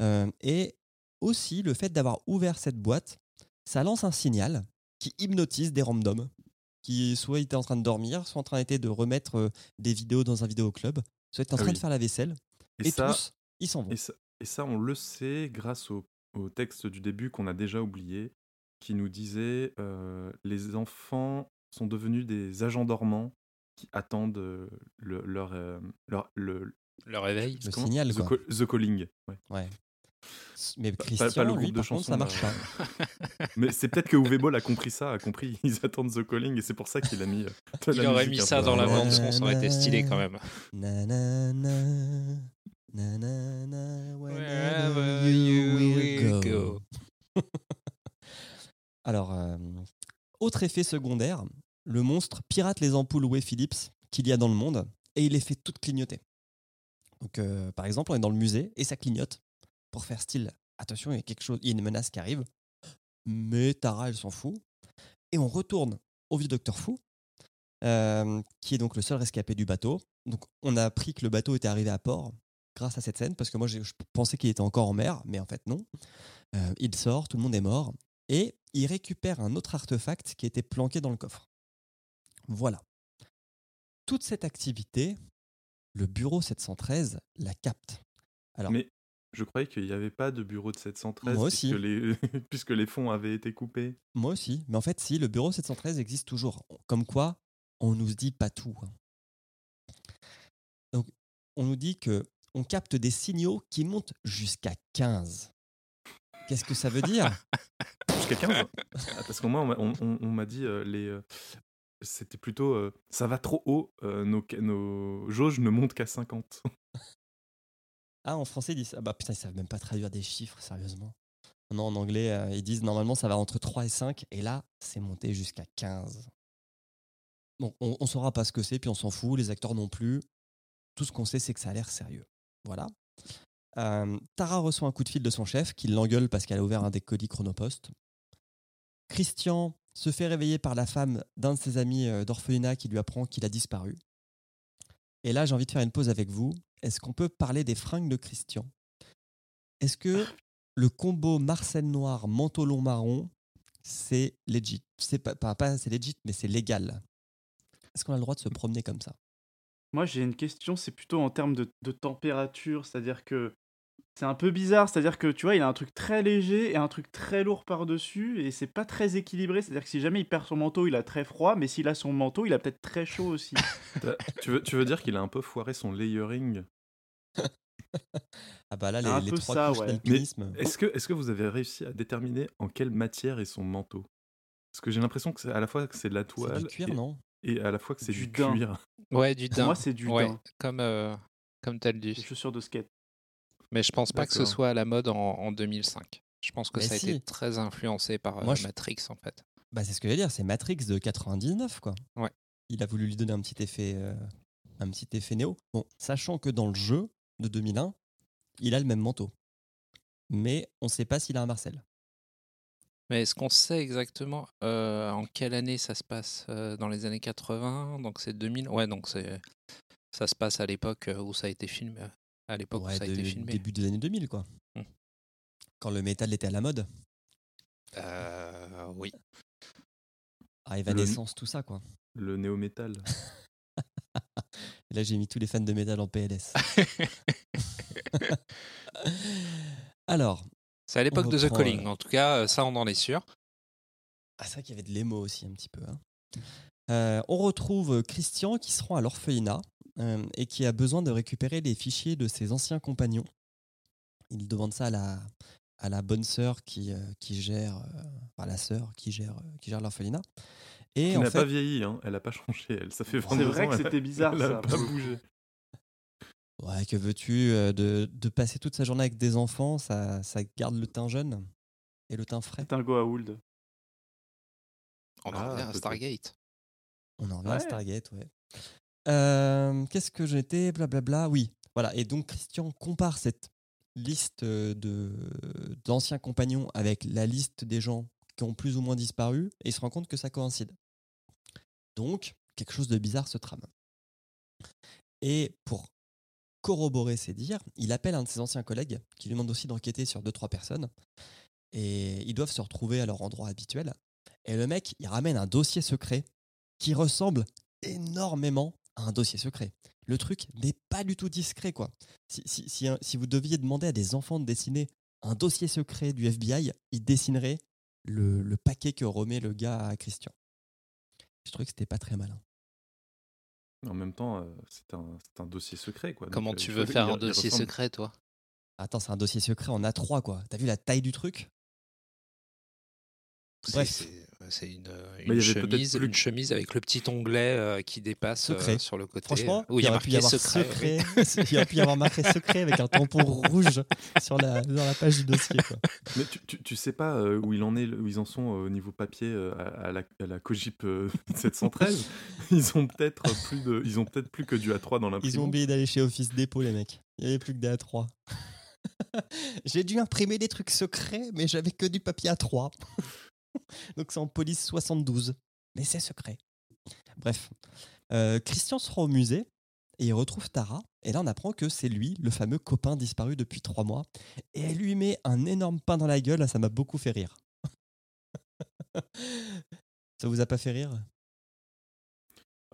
[SPEAKER 1] Euh, et aussi le fait d'avoir ouvert cette boîte, ça lance un signal qui hypnotise des randoms qui soit étaient en train de dormir, soit en train de remettre des vidéos dans un vidéoclub, soit étaient en
[SPEAKER 2] Ah
[SPEAKER 1] train
[SPEAKER 2] oui.
[SPEAKER 1] de faire la vaisselle.
[SPEAKER 2] Et,
[SPEAKER 1] Et,
[SPEAKER 2] ça,
[SPEAKER 1] tous, ils s'en vont.
[SPEAKER 2] et, ça, et ça, on le sait grâce au, au texte du début qu'on a déjà oublié, qui nous disait euh, les enfants sont devenus des agents dormants qui attendent euh, le- leur, euh, leur le,
[SPEAKER 4] Le réveil.
[SPEAKER 1] Le
[SPEAKER 2] comment
[SPEAKER 1] signal,
[SPEAKER 2] the,
[SPEAKER 1] quoi.
[SPEAKER 2] call- the calling. ouais.
[SPEAKER 1] Ouais. Mais
[SPEAKER 2] pas
[SPEAKER 1] Christian,
[SPEAKER 2] le groupe
[SPEAKER 1] lui,
[SPEAKER 2] de
[SPEAKER 1] par contre, ça
[SPEAKER 2] chansons,
[SPEAKER 1] marche pas.
[SPEAKER 2] Mais c'est peut-être que Uwe Boll a compris ça, a compris ils attendent the calling et c'est pour ça qu'il a mis.
[SPEAKER 4] Il aurait mis ça dans la bande ça aurait été stylé quand même.
[SPEAKER 1] Nanana, nanana, you
[SPEAKER 4] you
[SPEAKER 1] will
[SPEAKER 4] will
[SPEAKER 1] go.
[SPEAKER 4] go.
[SPEAKER 1] Alors, euh, autre effet secondaire, le monstre pirate les ampoules Way Philips qu'il y a dans le monde et il les fait toutes clignoter. Donc, euh, par exemple, on est dans le musée et ça clignote pour faire style. Attention, il y a quelque chose, il y a une menace qui arrive. Mais Tara, elle s'en fout. Et on retourne au vieux docteur Fou, euh, qui est donc le seul rescapé du bateau. Donc, on a appris que le bateau était arrivé à port grâce à cette scène, parce que moi, je pensais qu'il était encore en mer, mais en fait, non. Euh, il sort, tout le monde est mort, et il récupère un autre artefact qui était planqué dans le coffre. Voilà. Toute cette activité, le bureau 713 la capte. Alors,
[SPEAKER 2] Mais je croyais qu'il n'y avait pas de bureau de 713
[SPEAKER 1] Moi aussi.
[SPEAKER 2] Puisque, les, puisque les fonds avaient été coupés.
[SPEAKER 1] moi aussi, mais en fait, si, le bureau 713 existe toujours. Comme quoi, on nous dit pas tout. hein. Donc, on nous dit que on capte des signaux qui montent jusqu'à 15. Qu'est-ce que ça veut dire?
[SPEAKER 2] Jusqu'à 15 Ah, Parce qu'au moins, on m'a- on, on- on m'a dit euh, les. euh, c'était plutôt euh, ça va trop haut, nos, nos jauges ne montent qu'à 50.
[SPEAKER 1] Ah, en français, ils disent. Ah bah putain, ils savent même pas traduire des chiffres, sérieusement. Non, en anglais, ils disent normalement ça va entre 3 et 5, et là, c'est monté jusqu'à 15. Bon, on, on saura pas ce que c'est, puis on s'en fout, les acteurs non plus. Tout ce qu'on sait, c'est que ça a l'air sérieux. Voilà. Euh, Tara reçoit un coup de fil de son chef qui l'engueule parce qu'elle a ouvert un des colis chronopost. Christian se fait réveiller par la femme d'un de ses amis d'orphelinat qui lui apprend qu'il a disparu. Et là, j'ai envie de faire une pause avec vous. Est-ce qu'on peut parler des fringues de Christian? Est-ce que le combo Marcel noir, manteau long marron, c'est legit C'est pas, pas, pas c'est legit, mais c'est légal? Est-ce qu'on a le droit de se promener comme ça?
[SPEAKER 3] Moi, j'ai une question, c'est plutôt en termes de, de température, c'est-à-dire que c'est un peu bizarre, c'est-à-dire que tu vois, il a un truc très léger et un truc très lourd par-dessus, et c'est pas très équilibré, c'est-à-dire que si jamais il perd son manteau, il a très froid, mais s'il a son manteau, il a peut-être très chaud aussi.
[SPEAKER 2] Tu, veux, tu veux dire qu'il a un peu foiré son layering?
[SPEAKER 1] Ah bah là, les,
[SPEAKER 3] Un
[SPEAKER 1] les
[SPEAKER 3] peu
[SPEAKER 1] trois
[SPEAKER 3] ça,
[SPEAKER 1] couches
[SPEAKER 3] ouais.
[SPEAKER 1] d'alpinisme.
[SPEAKER 2] Est-ce que, est que vous avez réussi à déterminer en quelle matière est son manteau? Parce que j'ai l'impression que c'est à la fois que c'est de la
[SPEAKER 1] C'est
[SPEAKER 2] toile
[SPEAKER 1] du cuir,
[SPEAKER 2] et,
[SPEAKER 1] non?
[SPEAKER 2] et à la fois que c'est
[SPEAKER 3] Du
[SPEAKER 2] cuir.
[SPEAKER 4] Ouais, du daim.
[SPEAKER 3] moi, c'est du
[SPEAKER 4] ouais,
[SPEAKER 3] daim.
[SPEAKER 4] comme, euh, comme t'as le dit.
[SPEAKER 3] Des chaussures de skate.
[SPEAKER 4] Mais je pense pas que ce soit à la mode en, en 2005. Je pense que
[SPEAKER 1] Mais
[SPEAKER 4] ça a été très influencé par euh,
[SPEAKER 1] je-
[SPEAKER 4] Matrix en fait.
[SPEAKER 1] Bah, c'est ce que j'allais dire, c'est Matrix de 99, quoi.
[SPEAKER 4] Ouais.
[SPEAKER 1] Il a voulu lui donner un petit effet, euh, un petit effet néo. Bon, sachant que dans le jeu de 2001, il a le même manteau. Mais on ne sait pas s'il a un Marcel.
[SPEAKER 4] Mais est-ce qu'on sait exactement euh, en quelle année ça se passe Euh, Dans les années 80 Donc c'est 2000 Ouais, donc c'est ça se passe à l'époque où ça a été filmé. À l'époque où ça a
[SPEAKER 1] de-
[SPEAKER 4] été filmé.
[SPEAKER 1] début des années 2000, quoi.
[SPEAKER 4] Hmm.
[SPEAKER 1] Quand le métal était à la mode.
[SPEAKER 4] Euh, oui.
[SPEAKER 1] Ah, Evanescence, tout ça, quoi.
[SPEAKER 2] Le néo-métal.
[SPEAKER 1] Là, j'ai mis tous les fans de métal en PLS. Alors,
[SPEAKER 4] C'est à l'époque de The Calling.
[SPEAKER 1] euh,
[SPEAKER 4] En tout cas, euh, ça on en est sûr.
[SPEAKER 1] Ah, c'est vrai qu'il y avait de l'émo aussi un petit peu. hein. Euh, on retrouve Christian qui se rend à l'orphelinat euh, et qui a besoin de récupérer les fichiers de ses anciens compagnons. Il demande ça à la, à la bonne sœur qui, euh, qui gère, euh, enfin la sœur qui gère, euh, qui gère l'orphelinat. Et en
[SPEAKER 2] n'a
[SPEAKER 1] fait,
[SPEAKER 2] pas vieilli, hein. elle a pas changé. Elle, ça fait
[SPEAKER 3] C'est
[SPEAKER 2] 22
[SPEAKER 3] vrai
[SPEAKER 2] ans,
[SPEAKER 3] que
[SPEAKER 2] elle
[SPEAKER 3] c'était bizarre
[SPEAKER 2] elle a
[SPEAKER 3] ça.
[SPEAKER 2] pas bougé.
[SPEAKER 1] Ouais, que veux-tu euh, de, de passer toute sa journée avec des enfants, ça, ça garde le teint jeune et le teint frais.
[SPEAKER 3] C'est un go à Wold.
[SPEAKER 4] On en
[SPEAKER 2] Ah,
[SPEAKER 4] revient à. Stargate.
[SPEAKER 1] On en revient à
[SPEAKER 3] Ouais.
[SPEAKER 1] Stargate, ouais. Euh, Qu'est-ce que j'étais Blablabla. Oui, voilà. Et donc, Christian compare cette liste euh, de d'anciens compagnons avec la liste des gens qui ont plus ou moins disparu et il se rend compte que ça coïncide. Donc, quelque chose de bizarre se trame. Et pour corroborer ses dires, il appelle un de ses anciens collègues qui lui demande aussi d'enquêter sur deux, trois personnes. Et ils doivent se retrouver à leur endroit habituel. Et le mec, il ramène un dossier secret qui ressemble énormément à un dossier secret. Le truc n'est pas du tout discret, quoi. Si, si, si, un- si vous deviez demander à des enfants de dessiner un dossier secret du FBI, ils dessineraient le, le paquet que remet le gars à Christian. Je trouvais que c'était pas très malin.
[SPEAKER 2] En même temps, euh, c'est un, c'est un dossier secret. Quoi.
[SPEAKER 4] Comment
[SPEAKER 2] euh,
[SPEAKER 4] tu veux faire un dossier
[SPEAKER 2] ressemble-
[SPEAKER 4] secret, toi?
[SPEAKER 1] Attends, c'est un dossier secret en A3, quoi. T'as vu la taille du truc? Bref.
[SPEAKER 4] C'est- C'est une, une
[SPEAKER 2] y
[SPEAKER 4] chemise,
[SPEAKER 2] plus-
[SPEAKER 4] une chemise avec le petit onglet euh, qui dépasse euh,
[SPEAKER 1] Secret.
[SPEAKER 4] sur le côté.
[SPEAKER 1] Franchement,
[SPEAKER 4] oui, il y a
[SPEAKER 1] aurait pu y
[SPEAKER 4] marqué
[SPEAKER 1] avoir
[SPEAKER 4] secret. oui.
[SPEAKER 1] il aurait pu y avoir marqué secret avec un tampon rouge sur la, dans la page du dossier, quoi.
[SPEAKER 2] Mais tu, tu, tu sais pas euh, où, il en est, où ils en sont euh, au niveau papier à, à la, à la Cogip euh, 713. ils ont peut-être plus de, ils ont peut-être plus que du A3 dans
[SPEAKER 1] Ils ont oublié d'aller chez Office Depot, les mecs. Il n'y avait plus que des A3. J'ai dû imprimer des trucs secrets, mais j'avais que du papier A3. Donc c'est en police 72. Mais c'est secret. Bref. Euh, Christian se rend au musée et il retrouve Tara. Et là, on apprend que c'est lui, le fameux copain disparu depuis trois mois. Et elle lui met un énorme pain dans la gueule. Ça m'a beaucoup fait rire. ça vous a pas fait rire?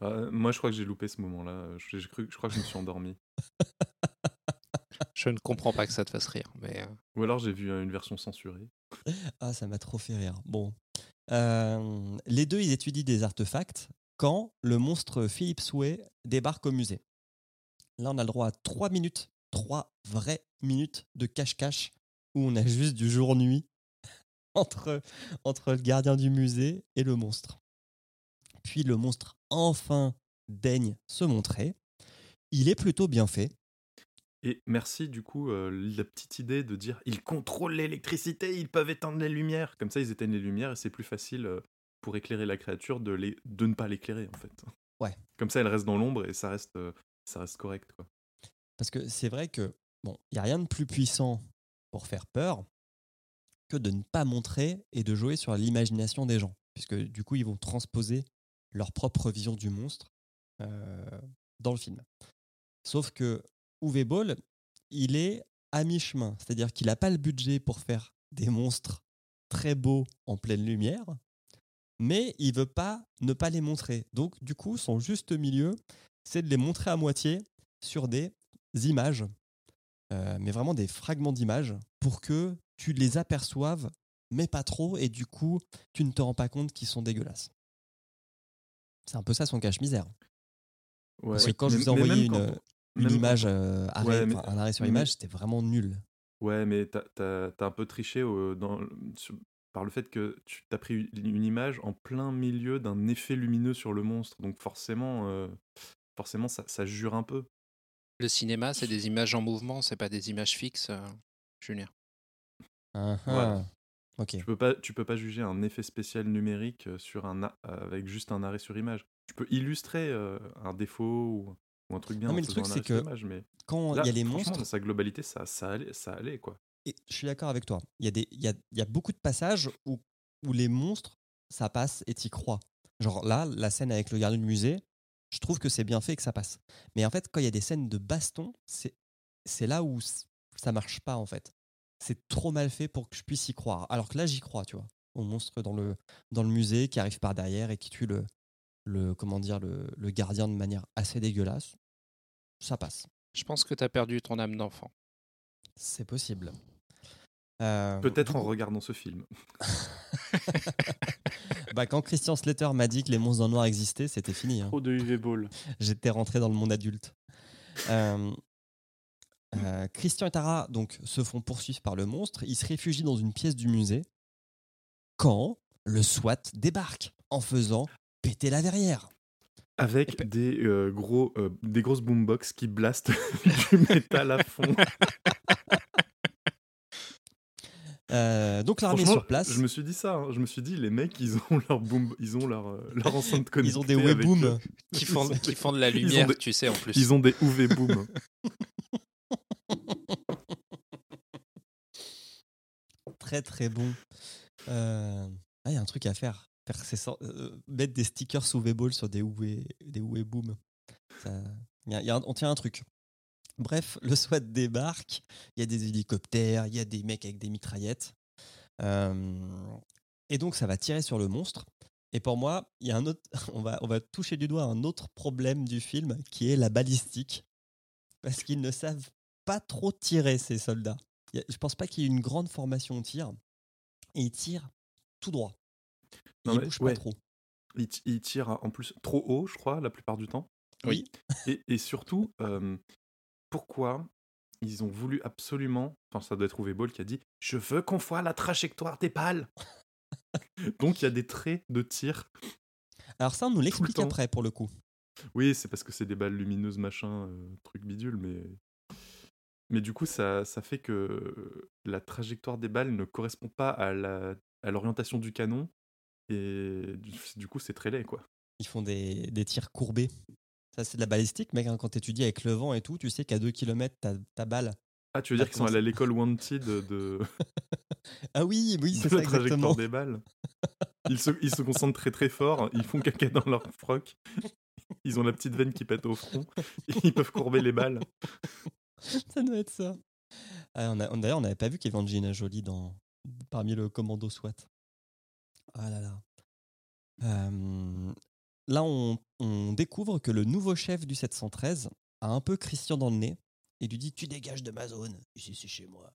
[SPEAKER 2] Euh, moi, je crois que j'ai loupé ce moment-là. Je, crois que je me suis endormi.
[SPEAKER 4] Je ne comprends pas que ça te fasse rire. Mais euh,
[SPEAKER 2] Ou alors j'ai vu euh, une version censurée.
[SPEAKER 1] Ah, ça m'a trop fait rire. Bon. Euh, les deux, ils étudient des artefacts quand le monstre Philippe Souhait débarque au musée. Là, on a le droit à trois minutes, trois vraies minutes de cache-cache où on a juste du jour-nuit entre, entre le gardien du musée et le monstre. Puis le monstre enfin daigne se montrer. Il est plutôt bien fait.
[SPEAKER 2] Et merci du coup euh, la petite idée de dire ils contrôlent l'électricité, ils peuvent éteindre les lumières. Comme ça, ils éteignent les lumières et c'est plus facile euh, pour éclairer la créature de, les, de ne pas l'éclairer en fait.
[SPEAKER 1] Ouais.
[SPEAKER 2] Comme ça, elle reste dans l'ombre et ça reste, euh, ça reste correct. Quoi.
[SPEAKER 1] Parce que c'est vrai que, bon, il n'y a rien de plus puissant pour faire peur que de ne pas montrer et de jouer sur l'imagination des gens. Puisque du coup, ils vont transposer leur propre vision du monstre dans le film. Sauf que Uwe Ball, il est à mi-chemin. C'est-à-dire qu'il n'a pas le budget pour faire des monstres très beaux en pleine lumière, mais il veut pas ne pas les montrer. Donc, du coup, son juste milieu, c'est de les montrer à moitié sur des images, euh, mais vraiment des fragments d'images, pour que tu les aperçoives, mais pas trop, et du coup, tu ne te rends pas compte qu'ils sont dégueulasses. C'est un peu ça son cache-misère.
[SPEAKER 2] Ouais.
[SPEAKER 1] Parce que quand je vous ai envoyé une,
[SPEAKER 2] quand-
[SPEAKER 1] une
[SPEAKER 2] même
[SPEAKER 1] image euh, arrêt,
[SPEAKER 2] Ouais, mais-
[SPEAKER 1] enfin, un arrêt sur
[SPEAKER 2] mais-
[SPEAKER 1] image, c'était vraiment nul.
[SPEAKER 2] Ouais, mais t'as as, un peu triché au- dans, sur- par le fait que tu as pris une image en plein milieu d'un effet lumineux sur le monstre. Donc forcément, euh, forcément ça, ça jure un peu.
[SPEAKER 4] le cinéma, c'est des images en mouvement, c'est pas des images fixes, euh, Julien.
[SPEAKER 2] Voilà.
[SPEAKER 1] Ok.
[SPEAKER 2] Tu peux pas, tu peux pas juger un effet spécial numérique euh, sur un a- avec juste un arrêt sur image. Tu peux illustrer euh, un défaut ou, ou un truc bien
[SPEAKER 1] Non, mais le truc, c'est que
[SPEAKER 2] mais
[SPEAKER 1] Quand il y a les monstres,
[SPEAKER 2] dans sa globalité, ça, ça allait, ça allait quoi.
[SPEAKER 1] Et je suis d'accord avec toi. Il y, a des, y a, y a beaucoup de passages où, où les monstres, ça passe et t'y crois. Genre là, la scène avec le gardien du musée, je trouve que c'est bien fait et que ça passe. Mais en fait, quand il y a des scènes de baston, c'est, là où ça marche pas en fait. C'est trop mal fait pour que je puisse y croire. Alors que là, j'y crois, tu vois. Au monstre dans le, dans le musée qui arrive par derrière et qui tue le, le, comment dire, le, le gardien de manière assez dégueulasse. Ça passe.
[SPEAKER 4] Je pense que tu as perdu ton âme d'enfant.
[SPEAKER 1] C'est possible. Euh,
[SPEAKER 2] Peut-être en regardant ce film.
[SPEAKER 1] Bah, quand Christian Slater m'a dit que les monstres le noir existaient, c'était fini. hein.
[SPEAKER 3] Trop de UV Ball.
[SPEAKER 1] J'étais rentré dans le monde adulte. Euh, Euh, Christian et Tara donc, se font poursuivre par le monstre. Ils se réfugient dans une pièce du musée quand le SWAT débarque en faisant péter la verrière.
[SPEAKER 2] Avec des, euh, gros, euh, des grosses boombox qui blastent du métal à fond.
[SPEAKER 1] Euh, donc l'armée sur place.
[SPEAKER 2] Je me suis dit ça. hein. Je me suis dit, les mecs, ils ont leur boom, ils ont leur, leur enceinte connectée.
[SPEAKER 1] Ils ont des webooms.
[SPEAKER 4] Qui font,
[SPEAKER 2] ont
[SPEAKER 4] qui font de la lumière,
[SPEAKER 2] des-
[SPEAKER 4] tu sais, en plus.
[SPEAKER 2] Ils ont des UV boom.
[SPEAKER 1] Très très bon. Euh, Ah, il y a un truc à faire. Faire sor- euh, mettre des stickers sous V-Ball sur des Oué, des Boom. On tient un truc. Bref, le SWAT débarque. Il y a des hélicoptères, il y a des mecs avec des mitraillettes. Euh, et donc, ça va tirer sur le monstre. Et pour moi, il y a un autre, on, va, on va toucher du doigt un autre problème du film qui est la balistique. Parce qu'ils ne savent pas trop tirer, ces soldats. Je pense pas qu'il y ait une grande formation au tir. Ils tirent tout droit.
[SPEAKER 2] Non,
[SPEAKER 1] ils
[SPEAKER 2] mais ouais.
[SPEAKER 1] pas trop.
[SPEAKER 2] Ils, t- ils tirent en plus trop haut, je crois, la plupart du temps.
[SPEAKER 4] Oui.
[SPEAKER 2] Et, et surtout, euh, pourquoi ils ont voulu absolument. Enfin, ça doit être Ball qui a dit Je veux qu'on voit la trajectoire des balles. Donc il y a des traits de tir.
[SPEAKER 1] Alors ça, on nous l'explique après pour le coup.
[SPEAKER 2] Oui, c'est parce que c'est des balles lumineuses, machin, euh, truc bidule, mais. Mais du coup, ça, ça fait que la trajectoire des balles ne correspond pas à la à l'orientation du canon. Et du, coup, c'est très laid, quoi.
[SPEAKER 1] Ils font des, des tirs courbés. Ça, c'est de la balistique, mec. hein, quand tu étudies avec le vent et tout, tu sais qu'à 2 km, ta, ta balle.
[SPEAKER 2] Ah, tu veux dire qu'ils sont allés à l'école Wanted de,
[SPEAKER 1] Ah oui, oui, c'est ça
[SPEAKER 2] la trajectoire
[SPEAKER 1] exactement.
[SPEAKER 2] des balles ils se, ils se concentrent très très fort, ils font caca dans leur froc, ils ont la petite veine qui pète au front, et ils peuvent courber les balles.
[SPEAKER 1] ça doit être ça. Ah, on a- on- D'ailleurs, on n'avait pas vu qu'il y avait Angelina Jolie dans, parmi le commando SWAT. Ah là là. Euh, là, on, on découvre que le nouveau chef du 713 a un peu Christian dans le nez et lui dit Tu dégages de ma zone, ici c'est chez moi.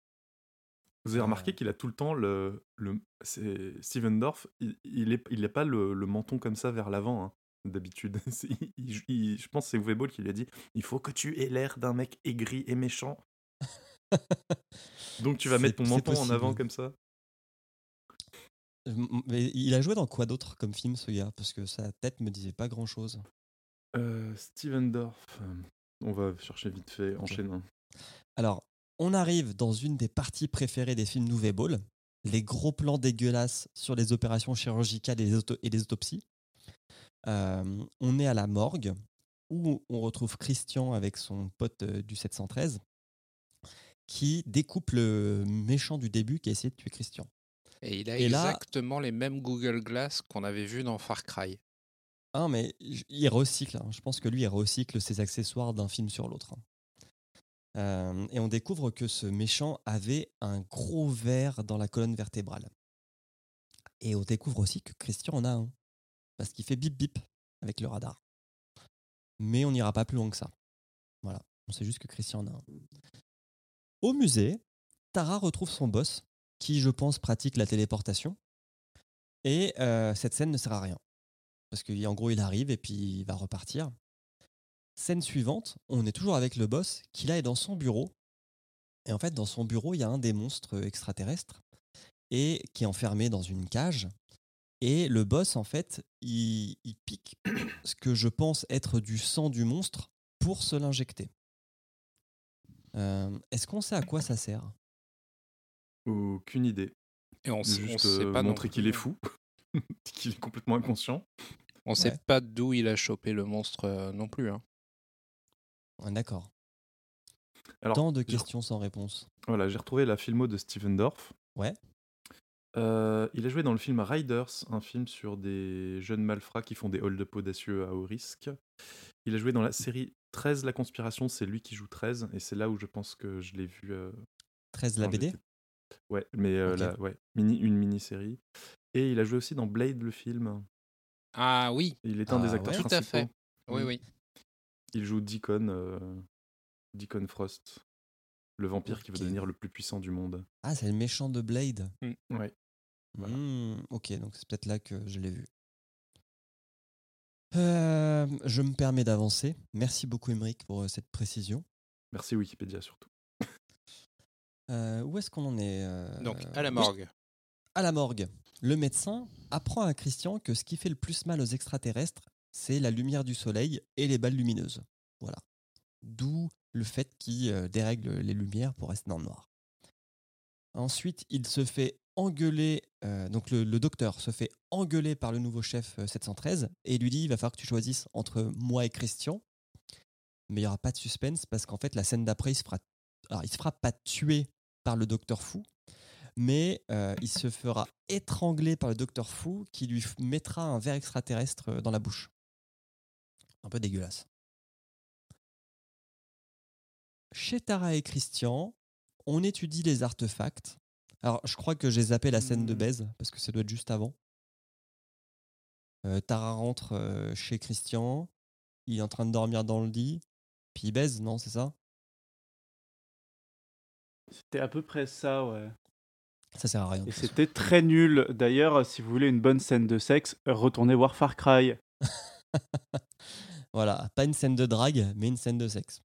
[SPEAKER 2] Vous avez remarqué qu'il a tout le temps le. le c'est Steven Dorff, il, il est, il pas le, le menton comme ça vers l'avant, hein, d'habitude. Je pense que c'est Uwe Ball qui lui a dit Il faut que tu aies l'air d'un mec aigri et méchant. Donc tu vas mettre ton menton en avant comme ça?
[SPEAKER 1] Mais il a joué dans quoi d'autre comme film, ce gars? Parce que sa tête me disait pas grand chose.
[SPEAKER 2] Euh, Steven Dorff, on va chercher vite fait, enchaîne.
[SPEAKER 1] Alors, on arrive dans une des parties préférées des films Nouveau Ball, les gros plans dégueulasses sur les opérations chirurgicales et les, auto- et les autopsies. Euh, on est à la morgue où on retrouve Christian avec son pote euh, du 713 qui découpe le méchant du début qui a essayé de tuer Christian.
[SPEAKER 4] Et il a
[SPEAKER 1] Et là-
[SPEAKER 4] exactement les mêmes Google Glass qu'on avait vu dans Far Cry.
[SPEAKER 1] Ah, mais il recycle. hein. Je pense que lui, il recycle ses accessoires d'un film sur l'autre. hein. Euh, et on découvre que ce méchant avait un gros verre dans la colonne vertébrale. Et on découvre aussi que Christian en a un. Parce qu'il fait bip bip avec le radar. Mais on n'ira pas plus loin que ça. Voilà. On sait juste que Christian en a un. Au musée, Tara retrouve son boss, qui, je pense, pratique la téléportation. Et euh, cette scène ne sert à rien. Parce qu'en gros, il arrive et puis il va repartir. Scène suivante, on est toujours avec le boss qui là est dans son bureau. Et en fait, dans son bureau, il y a un des monstres extraterrestres et qui est enfermé dans une cage. Et le boss, en fait, il, pique ce que je pense être du sang du monstre pour se l'injecter. Euh, Est-ce qu'on sait à quoi ça sert?
[SPEAKER 2] Aucune idée.
[SPEAKER 4] Et on, s- on
[SPEAKER 2] Juste
[SPEAKER 4] sait
[SPEAKER 2] euh,
[SPEAKER 4] pas non
[SPEAKER 2] montrer qu'il est fou, qu'il est complètement inconscient.
[SPEAKER 4] On sait
[SPEAKER 1] Ouais.
[SPEAKER 4] pas d'où il a chopé le monstre euh, non plus. hein.
[SPEAKER 1] Ah, D'accord.
[SPEAKER 2] Alors,
[SPEAKER 1] Tant de
[SPEAKER 2] j'ai-
[SPEAKER 1] questions sans réponse.
[SPEAKER 2] Voilà, j'ai retrouvé la filmo de Steven Dorff.
[SPEAKER 1] Ouais.
[SPEAKER 2] Euh, il a joué dans le film Riders, un film sur des jeunes malfrats qui font des hold-up audacieux à haut risque. Il a joué dans la série 13 La Conspiration, c'est lui qui joue 13, et c'est là où je pense que je l'ai vu. euh,
[SPEAKER 1] 13 la
[SPEAKER 2] quand
[SPEAKER 1] BD
[SPEAKER 2] j'étais- Ouais, mais euh, la- ouais, mini, une mini-série. Et il a joué aussi dans Blade, le film.
[SPEAKER 4] Ah oui,
[SPEAKER 2] Il est un des
[SPEAKER 1] Ah
[SPEAKER 2] acteurs
[SPEAKER 1] ouais.
[SPEAKER 4] Tout à
[SPEAKER 2] principaux.
[SPEAKER 4] fait. oui,
[SPEAKER 2] Mm.
[SPEAKER 4] oui.
[SPEAKER 2] Il joue Deacon, euh, Deacon Frost, le vampire qui veut devenir le plus puissant du monde.
[SPEAKER 1] Ah, c'est le méchant de Blade.
[SPEAKER 2] Ouais. Voilà.
[SPEAKER 1] Hmm, ok, donc c'est peut-être là que je l'ai vu. Euh, je me permets d'avancer. Merci beaucoup, Émeric, pour cette précision.
[SPEAKER 2] Merci Wikipédia surtout.
[SPEAKER 1] Euh, où est-ce qu'on en est euh,
[SPEAKER 4] Donc, à la morgue.
[SPEAKER 1] à la morgue. Le médecin apprend à Christian que ce qui fait le plus mal aux extraterrestres, c'est la lumière du soleil et les balles lumineuses. Voilà. D'où le fait qu'il euh, dérègle les lumières pour rester dans le noir. Ensuite, il se fait engueuler, euh, donc le, le docteur se fait engueuler par le nouveau chef euh, 713 et lui dit il va falloir que tu choisisses entre moi et Christian. Mais il n'y aura pas de suspense parce qu'en fait, la scène d'après, il se fera, alors, il se fera pas tuer par le docteur fou, mais euh, il se fera étrangler par le docteur fou qui lui mettra un verre extraterrestre euh, dans la bouche. Un peu dégueulasse. Chez Tara et Christian, on étudie les artefacts. Alors, je crois que j'ai zappé la scène de
[SPEAKER 3] Hmm.
[SPEAKER 1] baise parce que ça doit être juste avant. Euh, Tara rentre euh, chez Christian, il est en train de dormir dans le lit, puis il baise, non, c'est ça?
[SPEAKER 3] C'était à peu près ça, ouais.
[SPEAKER 1] Ça sert à rien.
[SPEAKER 3] Et c'était très nul. D'ailleurs, si vous voulez une bonne scène de sexe, retournez voir Far Cry.
[SPEAKER 1] Voilà, pas une scène de drague, mais une scène de sexe.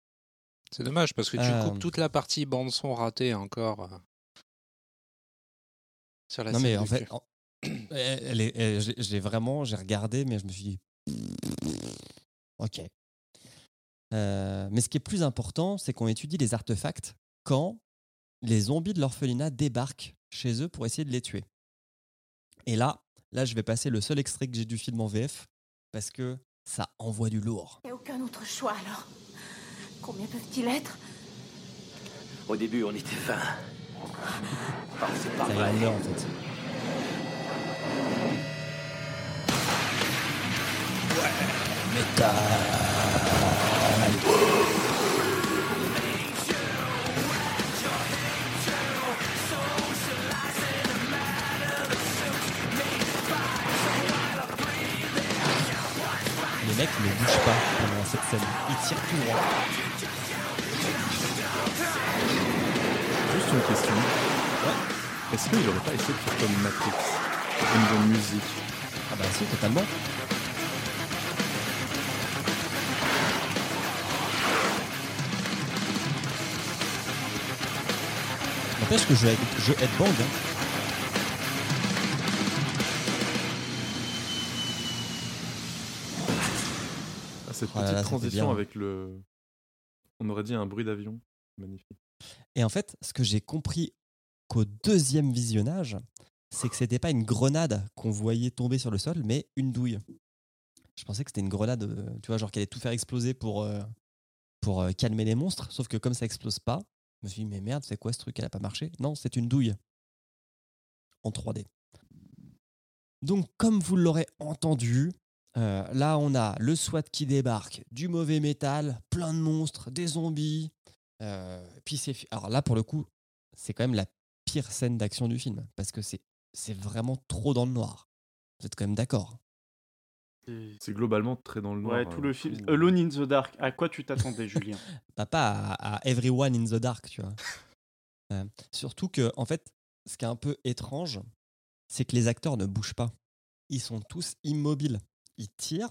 [SPEAKER 4] C'est dommage parce que tu
[SPEAKER 1] Euh.
[SPEAKER 4] coupes toute la partie bande son ratée encore. euh, Sur la
[SPEAKER 1] non,
[SPEAKER 4] scène
[SPEAKER 1] mais
[SPEAKER 4] de
[SPEAKER 1] en fait, en- elle, est- elle- j'ai- j'ai vraiment, j'ai regardé, mais je me suis dit, ok. Euh, mais ce qui est plus important, c'est qu'on étudie les artefacts quand les zombies de l'orphelinat débarquent chez eux pour essayer de les tuer. Et là, là, je vais passer le seul extrait que j'ai du film en VF parce que ça envoie du lourd.
[SPEAKER 5] Il n'y a aucun autre choix alors. Combien peuvent-ils être?
[SPEAKER 6] Au début, on était 20. Oh, c'est pas
[SPEAKER 1] Ça y est,
[SPEAKER 6] vrai.
[SPEAKER 1] on meurt en Les mecs ne bougent pas pendant cette scène. Ils tirent tout droit.
[SPEAKER 2] Juste une question. Est-ce qu'il n'aurait pas essayé de faire comme Matrix au niveau de musique
[SPEAKER 1] Ah bah si, totalement. N'empêche que je, je headbang. Hein.
[SPEAKER 2] Cette
[SPEAKER 1] Oh
[SPEAKER 2] petite transition avec le. On aurait dit un bruit d'avion. Magnifique.
[SPEAKER 1] Et en fait, ce que j'ai compris qu'au deuxième visionnage, c'est que c'était pas une grenade qu'on voyait tomber sur le sol, mais une douille. Je pensais que c'était une grenade, euh, tu vois, genre qu'elle allait tout faire exploser pour, euh, pour euh, calmer les monstres. Sauf que comme ça explose pas, je me suis dit, mais merde, c'est quoi ce truc? Elle a pas marché? Non, c'est une douille. En 3D. Donc, comme vous l'aurez entendu, euh, là, on a le SWAT qui débarque, du mauvais métal, plein de monstres, des zombies. Euh, puis c'est alors là pour le coup, c'est quand même la pire scène d'action du film parce que c'est c'est vraiment trop dans le noir. Vous êtes quand même d'accord?
[SPEAKER 2] C'est globalement très dans le noir.
[SPEAKER 3] Ouais, tout
[SPEAKER 2] euh,
[SPEAKER 3] le film.
[SPEAKER 2] tout-
[SPEAKER 3] Alone in the Dark. À quoi tu t'attendais, Julien?
[SPEAKER 1] Bah, pas à, à Everyone in the Dark, tu vois. Euh, surtout que en fait, ce qui est un peu étrange, c'est que les acteurs ne bougent pas. Ils sont tous immobiles. Ils tirent.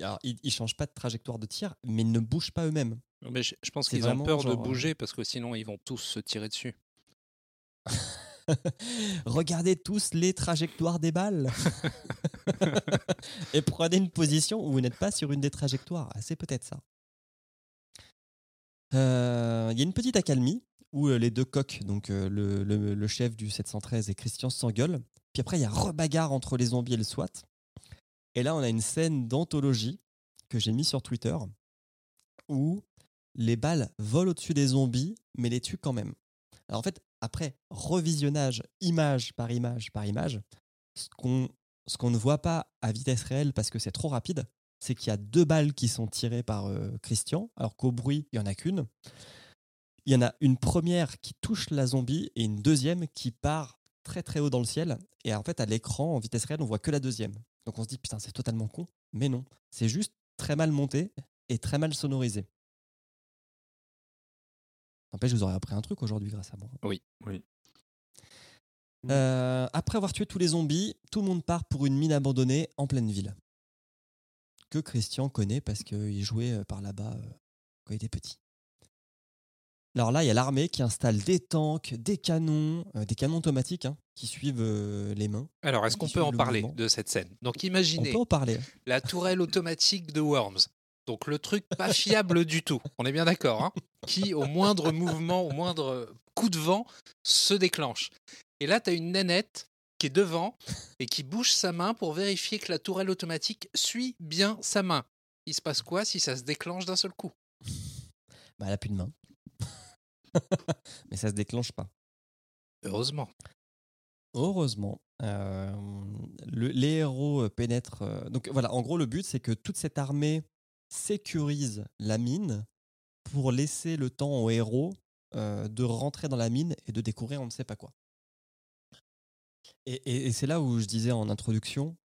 [SPEAKER 1] Alors, ils, ils changent pas de trajectoire de tir, mais ils ne bougent pas eux-mêmes.
[SPEAKER 4] Mais je, je pense qu'ils ont peur de
[SPEAKER 1] genre, euh,
[SPEAKER 4] bouger parce que sinon ils vont tous se tirer dessus.
[SPEAKER 1] Regardez tous les trajectoires des balles et prenez une position où vous n'êtes pas sur une des trajectoires. Ah, c'est peut-être ça. Euh, Il y a une petite accalmie où euh, les deux coqs, donc le, le- le chef du 713 et Christian s'engueulent. Puis après, il y a rebagarre entre les zombies et le SWAT. Et là, on a une scène d'anthologie que j'ai mis sur Twitter où les balles volent au-dessus des zombies, mais les tuent quand même. Alors en fait, après revisionnage, image par image par image, ce qu'on ce qu'on ne voit pas à vitesse réelle parce que c'est trop rapide, c'est qu'il y a deux balles qui sont tirées par euh, Christian, alors qu'au bruit, il n'y en a qu'une. Il y en a une première qui touche la zombie et une deuxième qui part très très haut dans le ciel. Et en fait, à l'écran, en vitesse réelle, on voit que la deuxième. Donc on se dit, putain, c'est totalement con. Mais non, c'est juste très mal monté et très mal sonorisé. N'empêche, je vous aurais appris un truc aujourd'hui grâce à moi.
[SPEAKER 2] Oui.
[SPEAKER 1] Euh, après avoir tué tous les zombies, tout le monde part pour une mine abandonnée en pleine ville. Que Christian connaît parce qu'il jouait euh, par là-bas euh, quand il était petit. Alors là, il y a l'armée qui installe des tanks, des canons, euh, des canons automatiques hein, qui suivent euh, les mains.
[SPEAKER 4] Alors, est-ce qu'on peut en
[SPEAKER 1] le
[SPEAKER 4] parler
[SPEAKER 1] mouvement.
[SPEAKER 4] de cette scène? Donc,
[SPEAKER 1] On
[SPEAKER 4] imaginez
[SPEAKER 1] peut en parler.
[SPEAKER 4] la tourelle automatique de Worms. Donc, le truc pas fiable du tout. On est bien d'accord, hein Qui, au moindre mouvement, au moindre coup de vent, se déclenche. Et là, tu as une nénette qui est devant et qui bouge sa main pour vérifier que la tourelle automatique suit bien sa main. Il se passe quoi si ça se déclenche d'un seul coup?
[SPEAKER 1] Bah, elle a plus de main. Mais ça se déclenche pas.
[SPEAKER 4] Heureusement.
[SPEAKER 1] Heureusement, euh, le- les héros euh, pénètrent. euh, donc voilà, en gros, le but, c'est que toute cette armée sécurise la mine pour laisser le temps aux héros euh, de rentrer dans la mine et de découvrir on ne sait pas quoi. Et, et- et c'est là où je disais en introduction,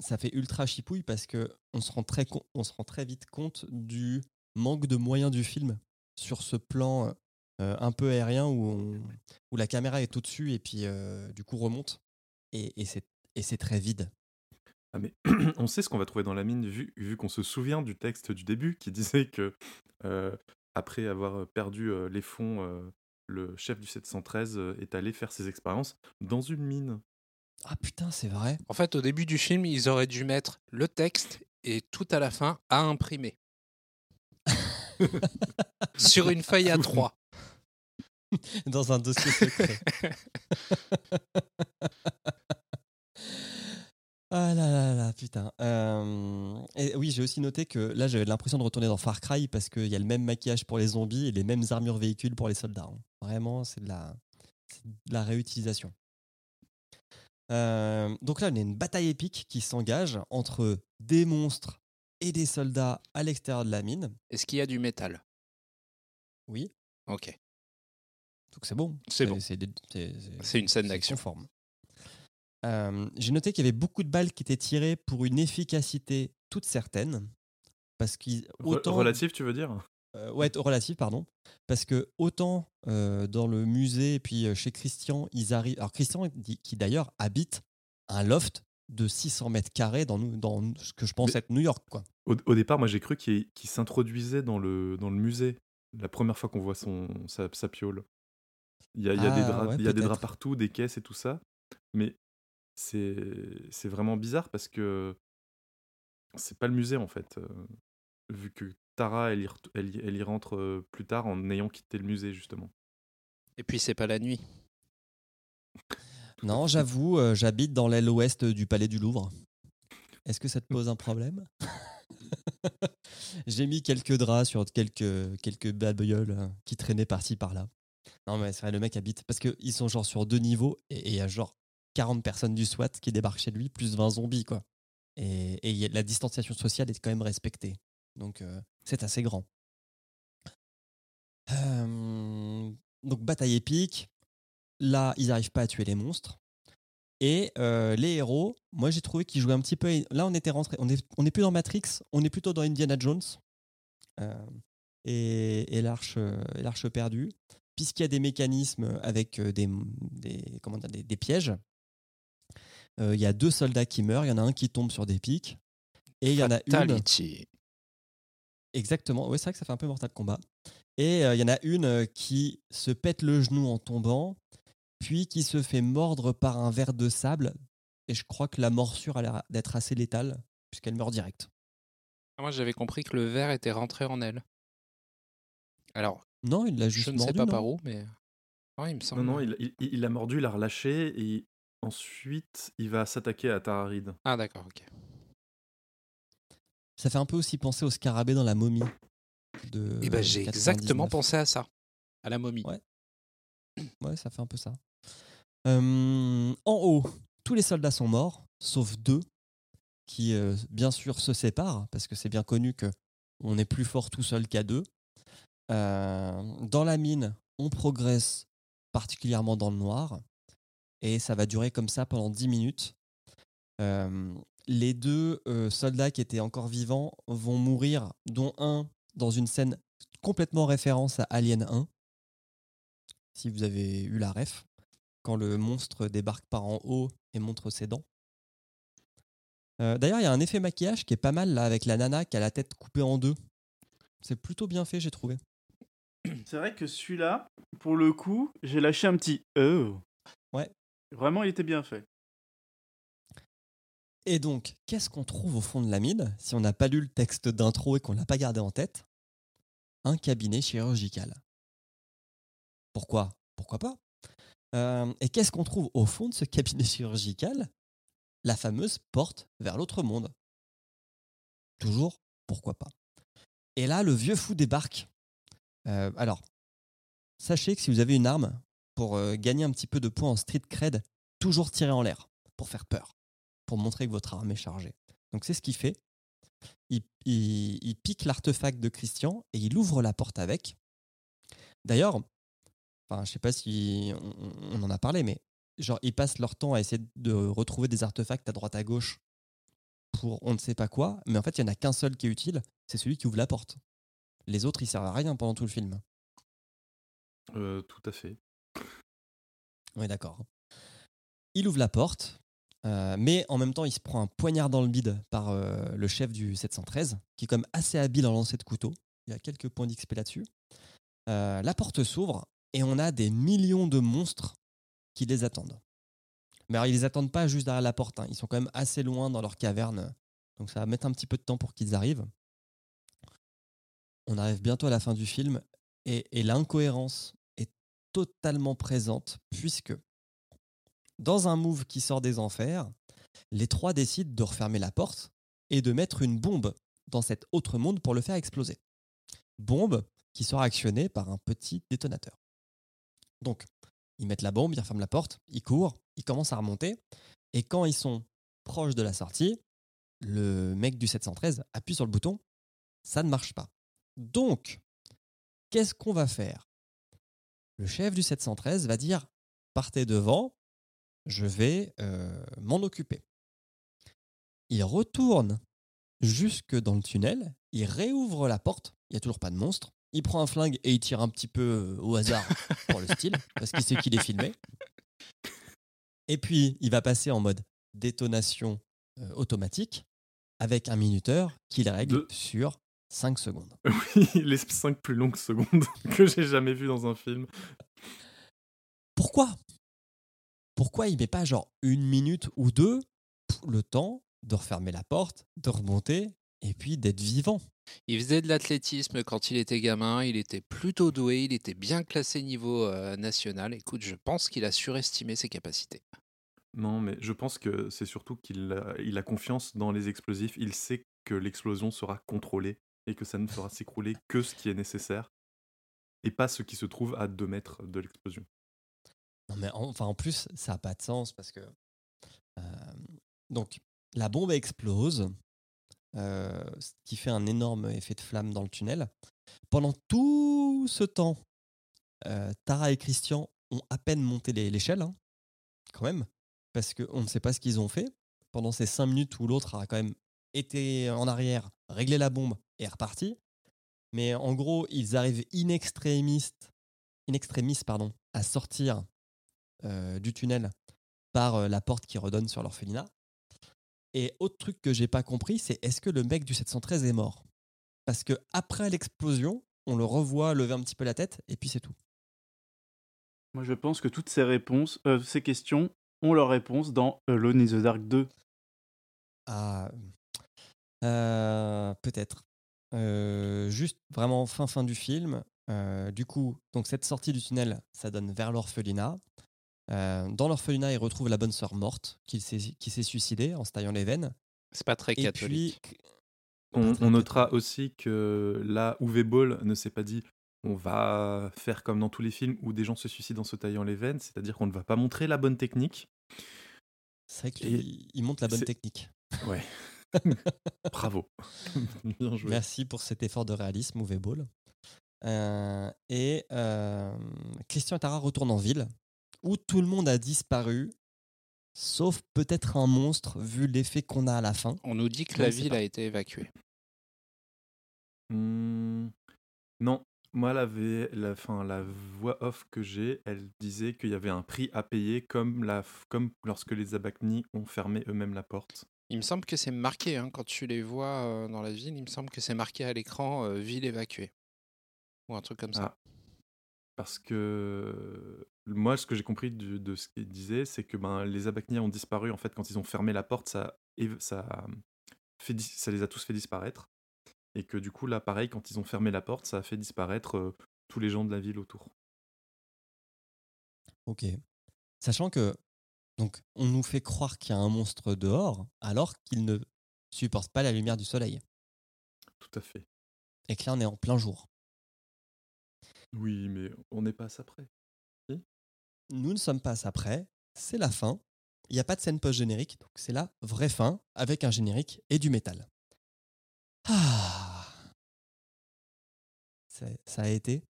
[SPEAKER 1] ça fait ultra chipouille parce que on se rend très, on se rend très vite compte du manque de moyens du film sur ce plan euh, un peu aérien où, on- où la caméra est au-dessus et puis euh, du coup remonte. Et, et c'est très vide.
[SPEAKER 2] Ah mais on sait ce qu'on va trouver dans la mine vu, vu qu'on se souvient du texte du début qui disait que euh, après avoir perdu euh, les fonds, euh, le chef du 713 euh, est allé faire ses expériences dans une mine.
[SPEAKER 1] Ah putain, c'est vrai.
[SPEAKER 4] En fait, au début du film, ils auraient dû mettre le texte et tout à la fin à imprimer. Sur une feuille à trois.
[SPEAKER 1] Dans un dossier secret. Ah là là là, putain. Euh, et oui, j'ai aussi noté que là, j'avais l'impression de retourner dans Far Cry parce qu'il y a le même maquillage pour les zombies et les mêmes armures véhicules pour les soldats. hein. Vraiment, c'est de la, de la réutilisation. Euh, donc là, on a une bataille épique qui s'engage entre des monstres et des soldats à l'extérieur de la mine.
[SPEAKER 4] Est-ce qu'il y a du métal?
[SPEAKER 1] Oui,
[SPEAKER 4] Ok.
[SPEAKER 1] donc c'est bon.
[SPEAKER 4] C'est bon.
[SPEAKER 1] C'est
[SPEAKER 4] une scène d'action.
[SPEAKER 1] conforme. Euh, J'ai noté qu'il y avait beaucoup de balles qui étaient tirées pour une efficacité toute certaine. Parce qu'ils
[SPEAKER 2] Re-
[SPEAKER 1] autant
[SPEAKER 2] Relatif, tu veux dire?
[SPEAKER 1] Euh, ouais, relative, pardon. Parce que autant euh, dans le musée et puis euh, chez Christian, ils arrivent. Alors Christian, qui d'ailleurs habite un loft de 600 mètres carrés dans, nous- dans ce que je pense
[SPEAKER 2] Mais-
[SPEAKER 1] être New York, quoi.
[SPEAKER 2] au, au départ, moi j'ai cru qu'il s'introduisait dans le, dans le musée la première fois qu'on voit son, sa, sa piole. Il y a, il y a des
[SPEAKER 1] Ah,
[SPEAKER 2] draps,
[SPEAKER 1] ouais,
[SPEAKER 2] y a des draps partout, des caisses et tout ça. Mais c'est c'est vraiment bizarre parce que c'est pas le musée en fait. euh, vu que Tara, elle y, elle y- elle y rentre euh, plus tard en ayant quitté le musée justement.
[SPEAKER 4] Et puis, c'est pas la nuit.
[SPEAKER 1] Non, j'avoue, euh, j'habite dans l'aile ouest du palais du Louvre. Est-ce que ça te pose un problème? J'ai mis quelques draps sur quelques, quelques euh, qui traînaient par-ci par-là. Non, mais c'est vrai, le mec habite. Parce qu'ils sont genre sur deux niveaux et il y a genre 40 personnes du SWAT qui débarquent chez lui, plus 20 zombies, quoi. Et, la distanciation sociale est quand même respectée. Donc, euh, c'est assez grand. Donc, bataille épique. Là, ils n'arrivent pas à tuer les monstres. Et euh, les héros, moi j'ai trouvé qu'ils jouaient un petit peu. Là, on était rentré, on est, on est plus dans Matrix, on est plutôt dans Indiana Jones euh, et, et l'arche, euh, l'arche perdue, puisqu'il y a des mécanismes avec des, des, comment dire, des, des pièges. Euh, Il y a deux soldats qui meurent, il y en a un qui tombe sur des pics, et il y en a une. Exactement, oui, c'est vrai que ça fait un peu Mortal Kombat. Et il y en a une qui se pète le genou en tombant, puis qui se fait mordre par un verre de sable. Et je crois que la morsure a l'air d'être assez létale, puisqu'elle meurt direct.
[SPEAKER 4] Moi, j'avais compris que le verre était rentré en elle. Alors,
[SPEAKER 1] Non, il l'a juste
[SPEAKER 4] je ne
[SPEAKER 1] mordu.
[SPEAKER 4] sais pas par où, mais. Ouais, il me semble.
[SPEAKER 2] Non, non, il, il, il a mordu, il l'a relâché et ensuite il va s'attaquer à Tara Reid.
[SPEAKER 4] Ah, d'accord, ok.
[SPEAKER 1] Ça fait un peu aussi penser au scarabée dans la momie. De
[SPEAKER 4] Et ben, j'ai
[SPEAKER 1] 99.
[SPEAKER 4] exactement pensé à ça. À la momie.
[SPEAKER 1] Ouais. Ouais, ça fait un peu ça. En haut, tous les soldats sont morts, sauf deux, qui euh, bien sûr se séparent, parce que c'est bien connu que on est plus fort tout seul qu'à deux. Dans la mine, on progresse particulièrement dans le noir, et ça va durer comme ça pendant 10 minutes. Les deux euh, soldats qui étaient encore vivants vont mourir, dont un dans une scène complètement référence à Alien 1 si vous avez eu la ref, quand le monstre débarque par en haut et montre ses dents. Euh, D'ailleurs, il y a un effet maquillage qui est pas mal là avec la nana qui a la tête coupée en deux. C'est plutôt bien fait, j'ai trouvé.
[SPEAKER 3] C'est vrai que celui-là, pour le coup, j'ai lâché un petit oh.
[SPEAKER 1] Ouais.
[SPEAKER 3] Vraiment, il était bien fait.
[SPEAKER 1] Et donc, qu'est-ce qu'on trouve au fond de la mine si on n'a pas lu le texte d'intro et qu'on l'a pas gardé en tête? Un cabinet chirurgical. Pourquoi? Pourquoi pas? Et qu'est-ce qu'on trouve au fond de ce cabinet chirurgical? La fameuse porte vers l'autre monde. Toujours, pourquoi pas? Et là, le vieux fou débarque. Alors, sachez que si vous avez une arme, pour gagner un petit peu de points en street cred, toujours tirer en l'air, pour faire peur pour montrer que votre arme est chargée. Donc c'est ce qu'il fait. Il pique l'artefact de Christian et il ouvre la porte avec. D'ailleurs, enfin, je sais pas si on, on en a parlé, mais genre ils passent leur temps à essayer de retrouver des artefacts à droite à gauche pour on ne sait pas quoi, mais en fait il y en a qu'un seul qui est utile, c'est celui qui ouvre la porte. Les autres ils servent à rien pendant tout le film.
[SPEAKER 2] Euh, tout à fait.
[SPEAKER 1] Oui, d'accord. Il ouvre la porte, euh, mais en même temps, il se prend un poignard dans le bide par euh, le chef du 713, qui est même assez habile en lancer de couteau. Il y a quelques points d'XP là-dessus. Euh, la porte s'ouvre et on a des millions de monstres qui les attendent. Mais alors, ils les attendent pas juste derrière la porte. hein. Ils sont quand même assez loin dans leur caverne. Donc ça va mettre un petit peu de temps pour qu'ils arrivent. On arrive bientôt à la fin du film et, et l'incohérence est totalement présente puisque dans un move qui sort des enfers, les trois décident de refermer la porte et de mettre une bombe dans cet autre monde pour le faire exploser. Bombe qui sera actionnée par un petit détonateur. Donc, ils mettent la bombe, ils referment la porte, ils courent, ils commencent à remonter, et quand ils sont proches de la sortie, le mec du 713 appuie sur le bouton, ça ne marche pas. Donc, qu'est-ce qu'on va faire? Le chef du 713 va dire partez devant, je vais euh, m'en occuper. Il retourne jusque dans le tunnel, il réouvre la porte, il n'y a toujours pas de monstre, il prend un flingue et il tire un petit peu euh, au hasard pour le style, parce qu'il sait qu'il est filmé. Et puis, il va passer en mode détonation euh, automatique avec un minuteur qu'il règle
[SPEAKER 2] De-
[SPEAKER 1] sur 5 secondes.
[SPEAKER 2] Oui, les 5 plus longues secondes que j'ai jamais vues dans un film.
[SPEAKER 1] Pourquoi? Pourquoi il met pas genre une minute ou deux pour le temps de refermer la porte, de remonter et puis d'être vivant?
[SPEAKER 4] Il faisait de l'athlétisme quand il était gamin, il était plutôt doué, il était bien classé niveau euh, national. Écoute, je pense qu'il a surestimé ses capacités.
[SPEAKER 2] Non, mais je pense que c'est surtout qu'il a, il a confiance dans les explosifs. Il sait que l'explosion sera contrôlée et que ça ne fera s'écrouler que ce qui est nécessaire et pas ce qui se trouve à 2 mètres de l'explosion.
[SPEAKER 1] Non mais en- enfin en plus ça n'a pas de sens parce que euh, donc la bombe explose, euh, ce qui fait un énorme effet de flamme dans le tunnel. Pendant tout ce temps, euh, Tara et Christian ont à peine monté l'échelle, hein, quand même, parce qu'on ne sait pas ce qu'ils ont fait. Pendant ces cinq minutes où l'autre a quand même été en arrière, réglé la bombe et reparti. Mais en gros, ils arrivent in extremis, à sortir euh, du tunnel par la porte qui redonne sur l'orphelinat. Et autre truc que j'ai pas compris, c'est est-ce que le mec du 713 est mort? Parce que après l'explosion, on le revoit lever un petit peu la tête et puis c'est tout.
[SPEAKER 3] Moi, je pense que toutes ces réponses, euh, ces questions ont leur réponse dans Alone in the Dark 2.
[SPEAKER 1] Ah, euh, peut-être. Euh, juste vraiment fin fin du film. Euh, du coup, donc cette sortie du tunnel, ça donne vers l'orphelinat. Euh, dans l'orphelinat, il retrouve la bonne sœur morte qui s'est suicidée en se taillant les veines.
[SPEAKER 4] C'est pas très
[SPEAKER 1] Et
[SPEAKER 4] catholique.
[SPEAKER 1] puis,
[SPEAKER 2] On, notera aussi que là, Uwe Ball ne s'est pas dit on va faire comme dans tous les films où des gens se suicident en se taillant les veines, c'est-à-dire qu'on ne va pas montrer la bonne technique.
[SPEAKER 1] c'est vrai qu'il il montre la bonne technique.
[SPEAKER 2] Ouais. Bravo. Bien joué.
[SPEAKER 1] Merci pour cet effort de réalisme, Uwe Ball. Euh, et euh, Christian et Tara retournent en ville, où tout le monde a disparu, sauf peut-être un monstre, vu l'effet qu'on a à la fin.
[SPEAKER 4] On nous dit que la ville
[SPEAKER 1] pas.
[SPEAKER 4] a été évacuée.
[SPEAKER 2] Hmm, non, moi la, V- la, fin, la voix off que j'ai, elle disait qu'il y avait un prix à payer comme, la, comme lorsque les Abakni ont fermé eux-mêmes la porte.
[SPEAKER 4] Il me semble que c'est marqué, hein, quand tu les vois euh, dans la ville, il me semble que c'est marqué à l'écran euh, ville évacuée. Ou un truc comme ça.
[SPEAKER 2] Ah. Parce que moi, ce que j'ai compris de, de ce qu'il disait, c'est que ben, les Abaknia ont disparu en fait quand ils ont fermé la porte, ça, év- ça, fait, dis- ça les a tous fait disparaître. Et que du coup, là, pareil, quand ils ont fermé la porte, ça a fait disparaître euh, tous les gens de la ville autour.
[SPEAKER 1] Ok. Sachant que donc on nous fait croire qu'il y a un monstre dehors alors qu'il ne supporte pas la lumière du soleil
[SPEAKER 2] Tout à fait.
[SPEAKER 1] et que là on est en plein jour.
[SPEAKER 2] Oui, mais on n'est pas à ça près.
[SPEAKER 1] Nous ne sommes pas à ça près, c'est la fin. Il n'y a pas de scène post-générique, donc c'est la vraie fin avec un générique et du métal. Ah. Ça a été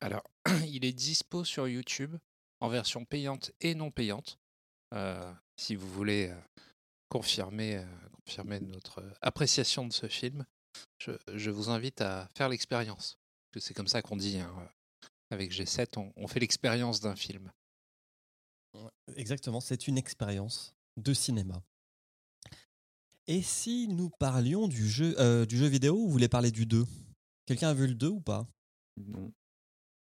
[SPEAKER 4] Alors, il est dispo sur YouTube en version payante et non payante. Euh, si vous voulez euh, confirmer, euh, confirmer notre appréciation de ce film, je, vous invite à faire l'expérience. C'est comme ça qu'on dit. hein, Avec G7, on, on fait l'expérience d'un film.
[SPEAKER 1] Exactement, c'est une expérience de cinéma. Et si nous parlions du jeu, euh, du jeu vidéo, vous voulez parler du 2 Quelqu'un a vu le 2 ou pas?
[SPEAKER 2] Non.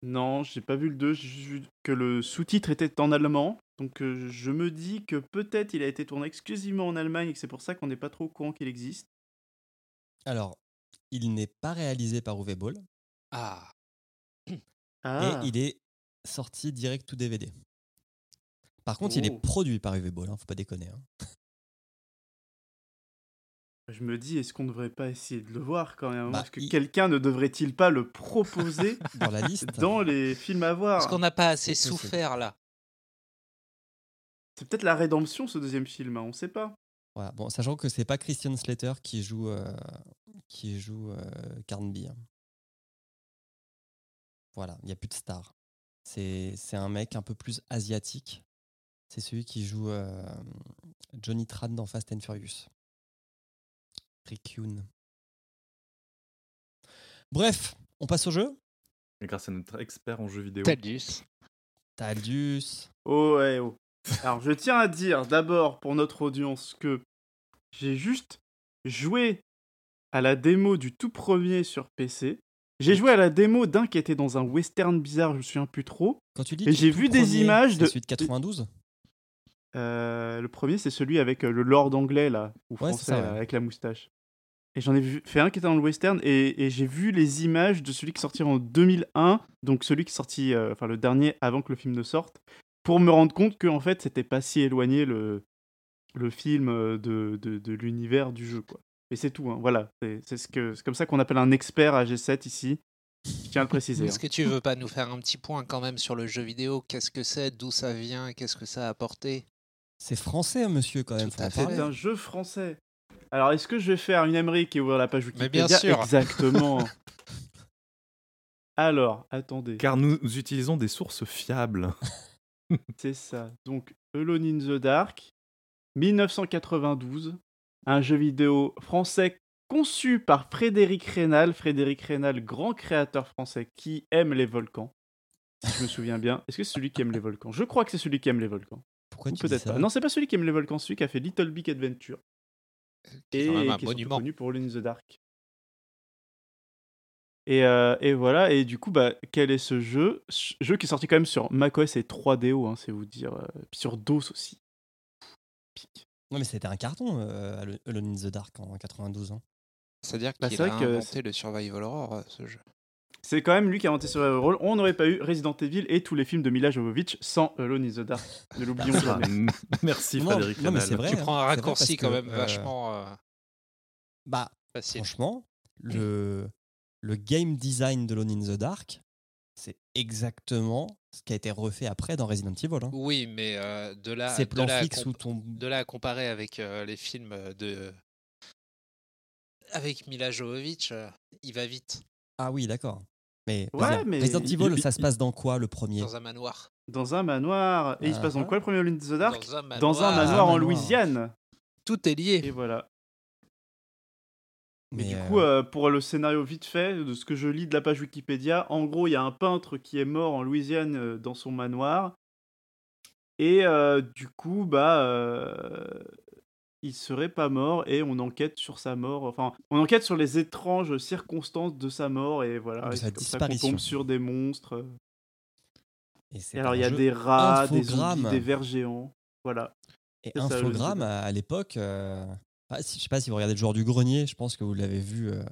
[SPEAKER 3] Non, j'ai pas vu le 2, j'ai vu que le sous-titre était en allemand. Donc euh, je me dis que peut-être il a été tourné exclusivement en Allemagne et que c'est pour ça qu'on n'est pas trop au courant qu'il existe.
[SPEAKER 1] Alors, il n'est pas réalisé par Uwe Boll
[SPEAKER 4] Ah,
[SPEAKER 3] Ah,
[SPEAKER 1] et il est sorti direct ou DVD. Par contre, il est
[SPEAKER 3] Oh.
[SPEAKER 1] produit par Uwe Boll, hein, faut pas déconner. hein.
[SPEAKER 3] je me dis, est-ce qu'on ne devrait pas essayer de le voir quand même
[SPEAKER 1] Bah,
[SPEAKER 3] Est-ce que
[SPEAKER 1] il-
[SPEAKER 3] quelqu'un ne devrait-il pas le proposer
[SPEAKER 1] Dans la liste,
[SPEAKER 3] dans les films à voir?
[SPEAKER 4] Parce qu'on n'a pas assez souffert là?
[SPEAKER 3] C'est peut-être la rédemption ce deuxième film, hein, on sait pas.
[SPEAKER 1] voilà. bon, sachant que c'est pas Christian Slater qui joue, euh, qui joue euh, Carnby. hein. Voilà, il n'y a plus de star. C'est c'est un mec un peu plus asiatique. C'est celui qui joue euh, Johnny Tran dans Fast and Furious. Rick Yoon. Bref, on passe au jeu.
[SPEAKER 2] Et grâce à notre expert en jeux vidéo.
[SPEAKER 4] Tadius.
[SPEAKER 1] Taldus.
[SPEAKER 3] Oh ouais, oh. Alors je tiens à dire d'abord pour notre audience que j'ai juste joué à la démo du tout premier sur PC. J'ai joué à la démo d'un qui était dans un western bizarre, je me souviens plus trop.
[SPEAKER 1] Quand tu dis
[SPEAKER 3] Et j'ai vu des images de-
[SPEAKER 1] celui de 92
[SPEAKER 3] Euh, le premier, c'est celui avec euh, le lord anglais, là, ou
[SPEAKER 1] Ouais,
[SPEAKER 3] français,
[SPEAKER 1] ça,
[SPEAKER 3] là,
[SPEAKER 1] ouais.
[SPEAKER 3] avec la moustache. Et j'en ai vu, fait un qui était dans le western, et, et j'ai vu les images de celui qui est sorti en 2001, donc celui qui est sorti, euh, enfin le dernier avant que le film ne sorte, pour me rendre compte que en fait, c'était pas si éloigné le, le film de, de, de l'univers du jeu, quoi. Et c'est tout, hein, voilà. C'est ce que- comme ça qu'on appelle un expert à G7 ici. Je tiens à le préciser.
[SPEAKER 4] Est-ce que tu veux pas nous faire un petit point quand même sur le jeu vidéo? Qu'est-ce que c'est? D'où ça vient? Qu'est-ce que ça a apporté?
[SPEAKER 1] C'est français, monsieur, quand même.
[SPEAKER 3] C'est un jeu français. Alors, est-ce que je vais faire une Emmerich et ouvrir la page
[SPEAKER 4] Mais bien
[SPEAKER 3] Wikipédia
[SPEAKER 4] sûr.
[SPEAKER 3] Exactement. Alors, attendez.
[SPEAKER 2] Car nous utilisons des sources fiables.
[SPEAKER 3] C'est ça. Donc, Alone in the Dark, 1992. Un jeu vidéo français conçu par Frédéric Rénal. Frédéric Rénal, grand créateur français qui aime les volcans. Si je me souviens bien. Est-ce que c'est celui qui aime les volcans? Je crois que c'est celui qui aime les volcans.
[SPEAKER 1] Pourquoi
[SPEAKER 3] Ou
[SPEAKER 1] tu dis
[SPEAKER 3] peut-être
[SPEAKER 1] ça?
[SPEAKER 3] pas. Non, c'est pas celui qui aime les volcans, celui qui a fait Little Big Adventure. Et
[SPEAKER 4] quand même un
[SPEAKER 3] qui est surtout connu pour in the Dark. Et, euh, et voilà, et du coup, bah, quel est ce jeu? Jeu qui est sorti quand même sur macOS et 3DO, hein, c'est vous dire. euh, puis sur DOS aussi. Pique.
[SPEAKER 1] Non, mais c'était un carton, euh, Alone in the Dark en 92 ans.
[SPEAKER 4] C'est-à-dire
[SPEAKER 3] Bah,
[SPEAKER 4] qu'il
[SPEAKER 3] c'est
[SPEAKER 4] a
[SPEAKER 3] vrai que
[SPEAKER 4] inventé le survival horror, euh, ce jeu.
[SPEAKER 3] C'est quand même lui qui a inventé Survival Role. On n'aurait pas eu Resident Evil et tous les films de Mila Jovovich sans Alone in the Dark. Ne l'oublions jamais.
[SPEAKER 2] Merci
[SPEAKER 1] Non,
[SPEAKER 2] Frédéric
[SPEAKER 1] non, mais c'est vrai.
[SPEAKER 4] tu
[SPEAKER 1] hein,
[SPEAKER 4] prends un
[SPEAKER 1] vrai
[SPEAKER 4] raccourci quand même
[SPEAKER 1] euh,
[SPEAKER 4] vachement euh,
[SPEAKER 1] Bah,
[SPEAKER 4] facile.
[SPEAKER 1] franchement, le, le game design de Alone in the Dark, c'est exactement ce qui a été refait après dans Resident Evil. hein.
[SPEAKER 4] Oui, mais euh, de là,
[SPEAKER 1] Ces
[SPEAKER 4] de
[SPEAKER 1] plans
[SPEAKER 4] là
[SPEAKER 1] fixes où ton.
[SPEAKER 4] de là à comparer avec euh, les films de avec Mila Jovovich, euh, il va vite
[SPEAKER 1] Ah oui, d'accord. Mais,
[SPEAKER 3] Ouais, mais
[SPEAKER 1] Resident
[SPEAKER 3] il-
[SPEAKER 1] Evil,
[SPEAKER 3] il-
[SPEAKER 1] ça se passe dans quoi le premier?
[SPEAKER 4] Dans un manoir.
[SPEAKER 3] Dans un manoir. Et il se passe dans
[SPEAKER 1] Ah.
[SPEAKER 3] quoi le premier Alone in the Dark?
[SPEAKER 4] Dans un manoir.
[SPEAKER 3] Dans un
[SPEAKER 1] Ah,
[SPEAKER 3] manoir en
[SPEAKER 1] manoir.
[SPEAKER 3] Louisiane.
[SPEAKER 4] Tout est lié.
[SPEAKER 3] Et voilà. Mais, du
[SPEAKER 1] euh,
[SPEAKER 3] coup, euh, pour le scénario vite fait, de ce que je lis de la page Wikipédia, en gros, il y a un peintre qui est mort en Louisiane euh, dans son manoir. Et euh, du coup, bah, il serait pas mort et on enquête sur sa mort. Enfin, on enquête sur les étranges circonstances de sa mort et voilà.
[SPEAKER 1] De sa
[SPEAKER 3] comme ça
[SPEAKER 1] disparition.
[SPEAKER 3] tombe sur des monstres.
[SPEAKER 1] Et,
[SPEAKER 3] Et alors il y a des rats, des
[SPEAKER 1] infogramme.
[SPEAKER 3] zombies, des vers géants. Voilà.
[SPEAKER 1] Et
[SPEAKER 3] ça,
[SPEAKER 1] infogramme à, à l'époque, ah, si- je sais pas si vous regardez le joueur du grenier, je pense que vous l'avez vu euh,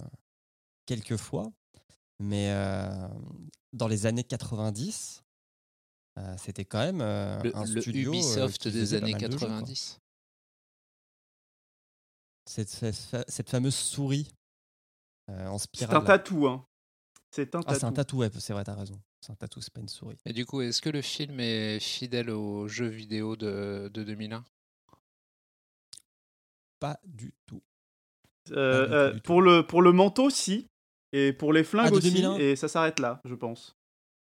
[SPEAKER 1] quelques fois, mais euh, dans les années 90, euh, c'était quand même euh,
[SPEAKER 4] Le,
[SPEAKER 1] un
[SPEAKER 4] le
[SPEAKER 1] studio
[SPEAKER 4] Ubisoft des années
[SPEAKER 1] mal de jeux, quoi.
[SPEAKER 4] 90.
[SPEAKER 1] Cette, cette fa- cette fameuse souris euh, en
[SPEAKER 3] C'est
[SPEAKER 1] spirale.
[SPEAKER 3] un
[SPEAKER 1] là.
[SPEAKER 3] tatou, hein. C'est un
[SPEAKER 1] Ah, c'est
[SPEAKER 3] tatou.
[SPEAKER 1] un tatou, ouais, c'est vrai, t'as raison. C'est un tatou, c'est pas une souris.
[SPEAKER 4] Et du coup, est-ce que le film est fidèle au jeu vidéo de, de 2001
[SPEAKER 1] Pas du tout.
[SPEAKER 3] Euh,
[SPEAKER 1] Pas du tout,
[SPEAKER 3] euh, pour, le, pour le manteau, si. Et pour les flingues
[SPEAKER 1] Ah,
[SPEAKER 3] aussi.
[SPEAKER 1] 2001?
[SPEAKER 3] Et ça s'arrête là, je pense.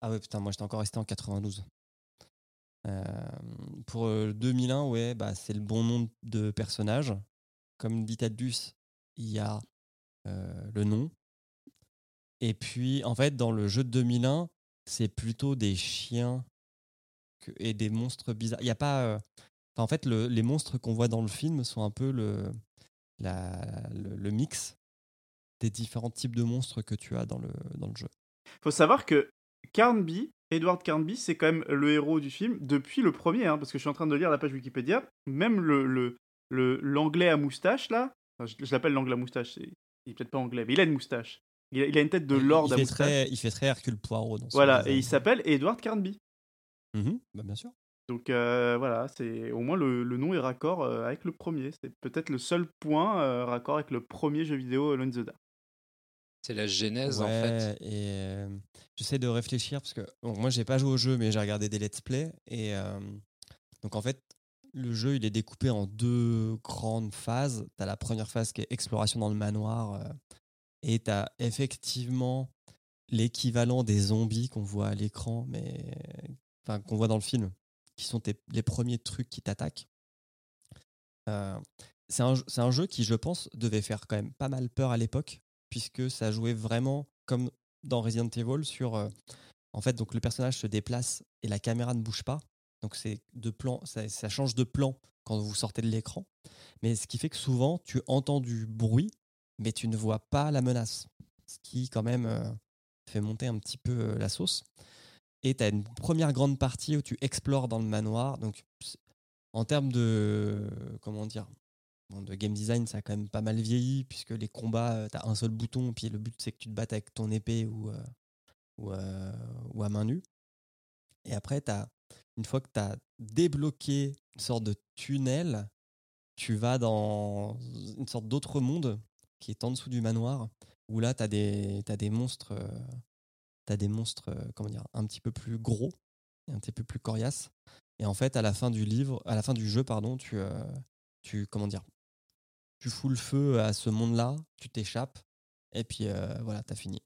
[SPEAKER 1] Ah ouais, putain, moi j'étais encore resté en 92. Euh, pour euh, 2001, ouais, bah, c'est le bon nom de personnage. Comme dit Tadus, il y a euh, le nom. Et puis, en fait, dans le jeu de 2001, c'est plutôt des chiens que- et des monstres bizarres. Il y a pas. euh, enfin, en fait, le- les monstres qu'on voit dans le film sont un peu le, la- le, le mix des différents types de monstres que tu as dans le, dans le jeu.
[SPEAKER 3] faut savoir que Carnby, Edward Carnby, c'est quand même le héros du film depuis le premier, hein, parce que je suis en train de lire la page Wikipédia. Même le l'anglais à moustache, là, enfin, je, je l'appelle l'anglais à moustache, il est peut-être pas anglais, mais il a une moustache. Il a, il a une tête de lord
[SPEAKER 1] il
[SPEAKER 3] à moustache.
[SPEAKER 1] très, il fait très Hercule Poirot dans
[SPEAKER 3] Voilà, et il s'appelle Edward Carnby.
[SPEAKER 1] Mhm, bah bien sûr.
[SPEAKER 3] Donc euh, voilà, c'est au moins le, le nom est raccord euh, avec le premier. C'est peut-être le seul point euh, raccord avec le premier jeu vidéo Alone in the Dark.
[SPEAKER 4] C'est la genèse en fait.
[SPEAKER 1] Et euh, j'essaie de réfléchir parce que bon, moi j'ai pas joué au jeu, mais j'ai regardé des let's play et euh, donc en fait le jeu il est découpé en deux grandes phases. T'as la première phase qui est exploration dans le manoir euh, et t'as effectivement l'équivalent des zombies qu'on voit à l'écran, mais enfin qu'on voit dans le film, qui sont tes- les premiers trucs qui t'attaquent. Euh, c'est un, jeu qui, je pense, devait faire quand même pas mal peur à l'époque, puisque ça jouait vraiment comme dans Resident Evil sur. euh, en fait, donc le personnage se déplace et la caméra ne bouge pas. Donc c'est de plan, ça, ça change de plan quand vous sortez de l'écran. Mais ce qui fait que souvent, tu entends du bruit, mais tu ne vois pas la menace. Ce qui, quand même, euh, fait monter un petit peu la sauce. Et tu as une première grande partie où tu explores dans le manoir. Donc, en termes de. Comment dire De game design, ça a quand même pas mal vieilli, puisque les combats, tu as un seul bouton, puis le but, c'est que tu te battes avec ton épée ou, euh, euh, ou à main nue. Et après, as, une fois que tu as débloqué une sorte de tunnel, tu vas dans une sorte d'autre monde qui est en dessous du manoir, où là, tu as, des t'as des monstres, euh, t'as des monstres euh, comment dire, un petit peu plus gros, et un petit peu plus coriaces. Et en fait, à la fin du livre, à la fin du jeu, pardon, tu, euh, tu comment dire, tu fous le feu à ce monde-là, tu t'échappes, et puis euh, voilà, t'as fini.